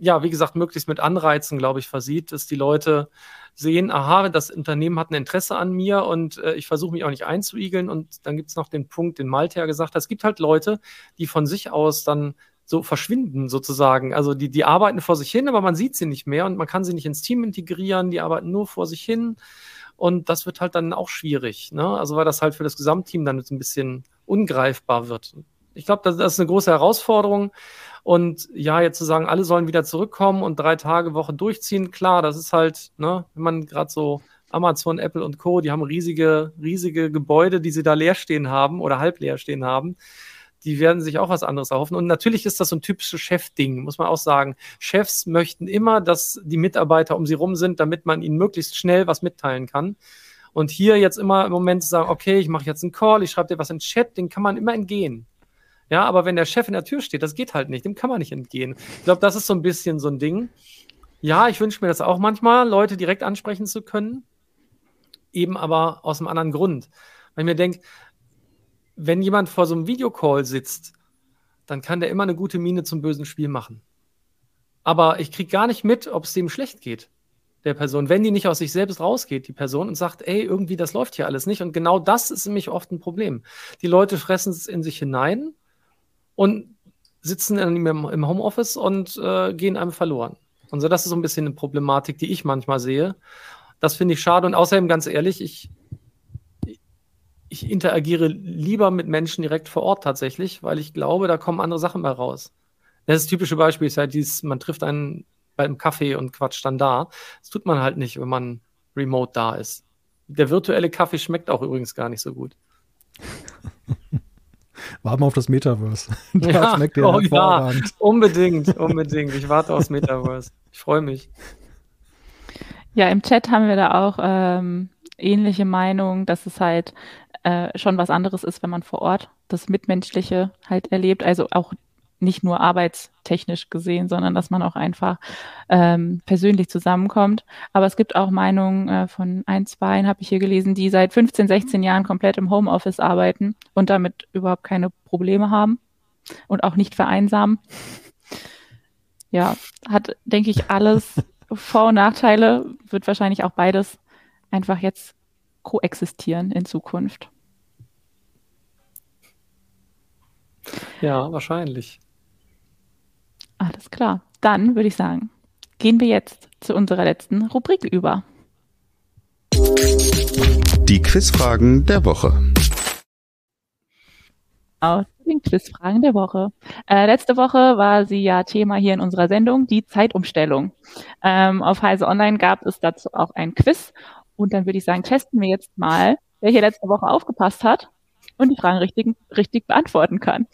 ja, wie gesagt, möglichst mit Anreizen, glaube ich, versieht, dass die Leute sehen, aha, das Unternehmen hat ein Interesse an mir und äh, ich versuche mich auch nicht einzuigeln. Und dann gibt es noch den Punkt, den Malte ja gesagt hat, es gibt halt Leute, die von sich aus dann so verschwinden sozusagen. Also die, die arbeiten vor sich hin, aber man sieht sie nicht mehr und man kann sie nicht ins Team integrieren, die arbeiten nur vor sich hin. Und das wird halt dann auch schwierig, ne? Also weil das halt für das Gesamtteam dann jetzt ein bisschen ungreifbar wird. Ich glaube, das, das ist eine große Herausforderung. Und ja, jetzt zu sagen, alle sollen wieder zurückkommen und drei Tage Woche durchziehen, klar, das ist halt, ne, wenn man gerade so Amazon, Apple und Co., die haben riesige, riesige Gebäude, die sie da leer stehen haben oder halb leer stehen haben. Die werden sich auch was anderes erhoffen. Und natürlich ist das so ein typisches Chefding, muss man auch sagen. Chefs möchten immer, dass die Mitarbeiter um sie rum sind, damit man ihnen möglichst schnell was mitteilen kann. Und hier jetzt immer im Moment zu sagen, okay, ich mache jetzt einen Call, ich schreibe dir was in den Chat, den kann man immer entgehen. Ja, aber wenn der Chef in der Tür steht, das geht halt nicht, dem kann man nicht entgehen. Ich glaube, das ist so ein bisschen so ein Ding. Ja, ich wünsche mir das auch manchmal, Leute direkt ansprechen zu können, eben aber aus einem anderen Grund. Weil ich mir denke, wenn jemand vor so einem Videocall sitzt, dann kann der immer eine gute Miene zum bösen Spiel machen. Aber ich kriege gar nicht mit, ob es dem schlecht geht, der Person, wenn die nicht aus sich selbst rausgeht, die Person, und sagt, ey, irgendwie, das läuft hier alles nicht. Und genau das ist nämlich oft ein Problem. Die Leute fressen es in sich hinein und sitzen im, im Homeoffice und äh, gehen einem verloren. Und so, das ist so ein bisschen eine Problematik, die ich manchmal sehe. Das finde ich schade. Und außerdem, ganz ehrlich, ich, ich interagiere lieber mit Menschen direkt vor Ort tatsächlich, weil ich glaube, da kommen andere Sachen mehr raus. Das, das typische Beispiel ist halt dieses, man trifft einen beim Kaffee und quatscht dann da. Das tut man halt nicht, wenn man remote da ist. Der virtuelle Kaffee schmeckt auch übrigens gar nicht so gut. Warten wir auf das Metaverse. Da ja, schmeckt der oh, ja, unbedingt, unbedingt. Ich warte aufs Metaverse. Ich freue mich. Ja, im Chat haben wir da auch ähm, ähnliche Meinungen, dass es halt äh, schon was anderes ist, wenn man vor Ort das Mitmenschliche halt erlebt. Also auch nicht nur arbeitstechnisch gesehen, sondern dass man auch einfach ähm, persönlich zusammenkommt. Aber es gibt auch Meinungen äh, von ein, zwei, habe ich hier gelesen, die seit 15, 16 Jahren komplett im Homeoffice arbeiten und damit überhaupt keine Probleme haben und auch nicht vereinsamen. Ja, hat, denke ich, alles Vor- und Nachteile, wird wahrscheinlich auch beides einfach jetzt koexistieren in Zukunft. Ja, wahrscheinlich. Alles klar. Dann würde ich sagen, gehen wir jetzt zu unserer letzten Rubrik über. Die Quizfragen der Woche. Genau, den Quizfragen der Woche. Äh, letzte Woche war sie ja Thema hier in unserer Sendung, die Zeitumstellung. Ähm, auf Heise Online gab es dazu auch ein Quiz. Und dann würde ich sagen, testen wir jetzt mal, wer hier letzte Woche aufgepasst hat und die Fragen richtig, richtig beantworten kann.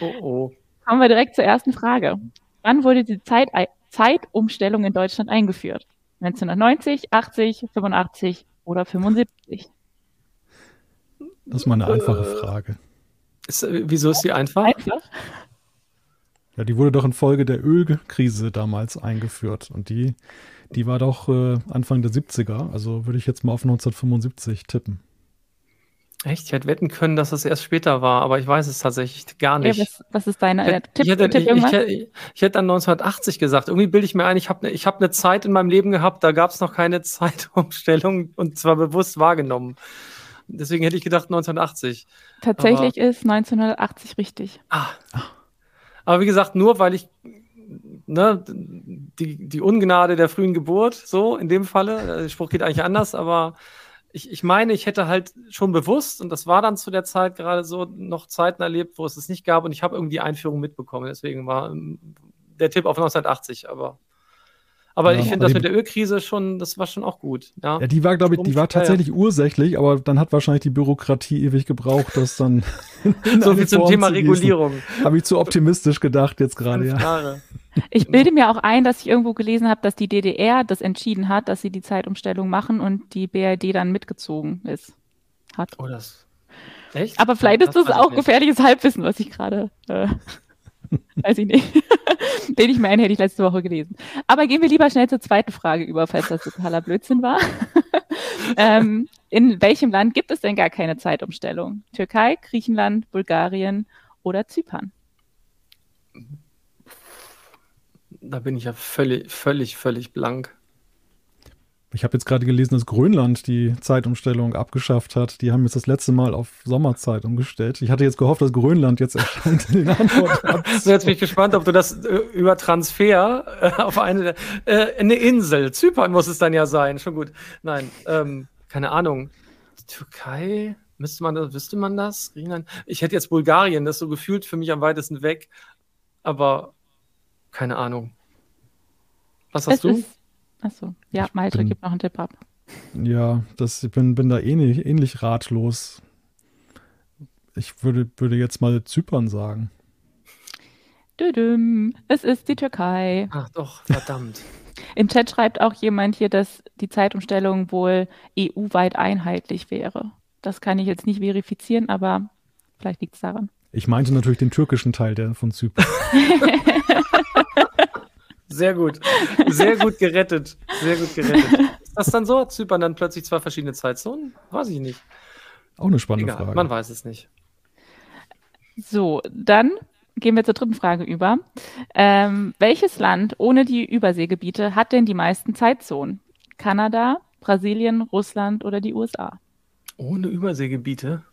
Oh oh. Kommen wir direkt zur ersten Frage. Wann wurde die Zeit, Zeitumstellung in Deutschland eingeführt? 1990, 80, 85 oder 75? Das ist mal eine einfache Frage. Ist, äh, wieso ist die einfach? Einfach? Ja, die wurde doch infolge der Ölkrise damals eingeführt. Und die, die war doch äh, Anfang der 70er. Also würde ich jetzt mal auf 1975 tippen. Echt? Ich hätte wetten können, dass es erst später war, aber ich weiß es tatsächlich gar nicht. Ja, was, was, ist deine äh, Tipp? Ich hätte, Tipp ich, ich, ich, ich hätte dann 1980 gesagt. Irgendwie bilde ich mir ein, ich habe ne, ich hab eine Zeit in meinem Leben gehabt, da gab es noch keine Zeitumstellung und zwar bewusst wahrgenommen. Deswegen hätte ich gedacht 1980. Tatsächlich aber, ist 1980 richtig. Ah. Aber wie gesagt, nur weil ich ne, die, die Ungnade der frühen Geburt, so in dem Falle, der Spruch geht eigentlich anders, aber ich, ich meine, ich hätte halt schon bewusst, und das war dann zu der Zeit gerade so, noch Zeiten erlebt, wo es es nicht gab und ich habe irgendwie die Einführung mitbekommen. Deswegen war ähm, der Tipp auf 1980, aber Aber ja, ich finde das mit der Ölkrise schon, das war schon auch gut. Ja, ja die war, glaube ich, die war tatsächlich ja, ursächlich, aber dann hat wahrscheinlich die Bürokratie ewig gebraucht, das dann. so viel zum Thema Regulierung. Habe ich zu optimistisch gedacht jetzt gerade, ja. Ich bilde mir auch ein, dass ich irgendwo gelesen habe, dass die DDR das entschieden hat, dass sie die Zeitumstellung machen und die BRD dann mitgezogen ist. Hat. Oh, das. Echt? Aber vielleicht ist das, das auch gefährliches Halbwissen, was ich gerade. Äh, weiß ich nicht. Bilde ich mir ein, hätte ich letzte Woche gelesen. Aber gehen wir lieber schnell zur zweiten Frage über, falls das totaler Blödsinn war. ähm, in welchem Land gibt es denn gar keine Zeitumstellung? Türkei, Griechenland, Bulgarien oder Zypern? Da bin ich ja völlig, völlig, völlig blank. Ich habe jetzt gerade gelesen, dass Grönland die Zeitumstellung abgeschafft hat. Die haben jetzt das letzte Mal auf Sommerzeit umgestellt. Ich hatte jetzt gehofft, dass Grönland jetzt erscheint in den Antworten. jetzt bin ich gespannt, ob du das äh, über Transfer äh, auf eine, äh, eine Insel, Zypern muss es dann ja sein. Schon gut. Nein, ähm, keine Ahnung. Die Türkei, müsste man das, wüsste man das? Griechenland? Ich hätte jetzt Bulgarien, das ist so gefühlt für mich am weitesten weg. Aber keine Ahnung. Was hast es du? Achso, ja, Malte, bin, gib noch einen Tipp ab. Ja, das, ich bin, bin da ähnlich, ähnlich ratlos. Ich würde, würde jetzt mal Zypern sagen. Düdüm, es ist die Türkei. Ach doch, verdammt. Im Chat schreibt auch jemand hier, dass die Zeitumstellung wohl EU-weit einheitlich wäre. Das kann ich jetzt nicht verifizieren, aber vielleicht liegt es daran. Ich meinte natürlich den türkischen Teil der von Zypern. Sehr gut. Sehr gut gerettet. Sehr gut gerettet. Ist das dann so? Zypern dann plötzlich zwei verschiedene Zeitzonen? Weiß ich nicht. Auch eine spannende Egal, Frage. Man weiß es nicht. So, dann gehen wir zur dritten Frage über. Ähm, welches Land ohne die Überseegebiete hat denn die meisten Zeitzonen? Kanada, Brasilien, Russland oder die USA? Ohne Überseegebiete?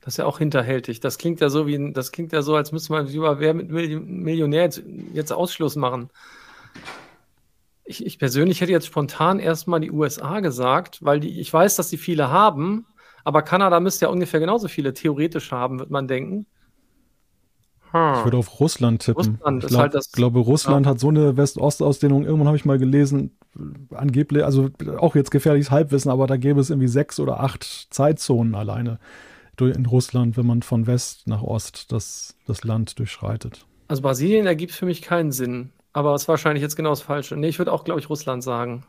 Das ist ja auch hinterhältig. Das klingt ja so wie das klingt ja so, als müsste man über wer mit Millionär jetzt, jetzt Ausschluss machen. Ich, ich, persönlich hätte jetzt spontan erstmal die USA gesagt, weil die, ich weiß, dass die viele haben, aber Kanada müsste ja ungefähr genauso viele theoretisch haben, wird man denken. Hm. Ich würde auf Russland tippen. Russland ich glaub, halt das, glaube, Russland ja. hat so eine West-Ost-Ausdehnung. Irgendwann habe ich mal gelesen, angeblich, also auch jetzt gefährliches Halbwissen, aber da gäbe es irgendwie sechs oder acht Zeitzonen alleine in Russland, wenn man von West nach Ost das, das Land durchschreitet. Also Brasilien ergibt für mich keinen Sinn. Aber es ist wahrscheinlich jetzt genau das Falsche. Nee, ich würde auch, glaube ich, Russland sagen.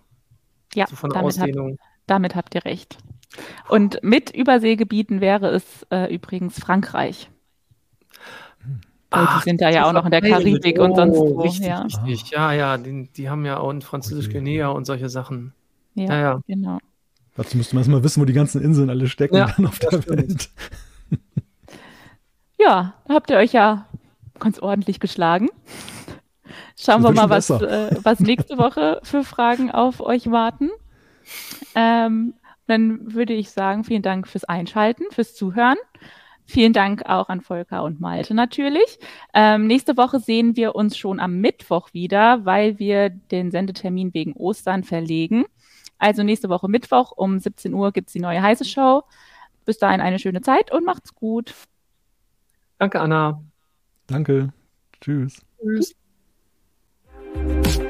Ja, so von der damit, Ausdehnung. Hab, damit habt ihr recht. Und mit Überseegebieten wäre es äh, übrigens Frankreich. Ach, die sind da ja auch noch in der Karibik oh, und sonst wo. Richtig, ja. richtig. Ja, ja, die, die haben ja auch in Französisch-Guinea und solche Sachen. Ja, ja, ja. genau. Dazu müsste man erstmal wissen, wo die ganzen Inseln alle stecken ja, dann auf der Welt. Ja, da habt ihr euch ja ganz ordentlich geschlagen. Schauen wir mal, was, äh, was nächste Woche für Fragen auf euch warten. Ähm, dann würde ich sagen, vielen Dank fürs Einschalten, fürs Zuhören. Vielen Dank auch an Volker und Malte natürlich. Ähm, nächste Woche sehen wir uns schon am Mittwoch wieder, weil wir den Sendetermin wegen Ostern verlegen. Also nächste Woche Mittwoch um 17 Uhr gibt es die neue heiße Show. Bis dahin eine schöne Zeit und macht's gut. Danke, Anna. Danke. Tschüss. Tschüss. you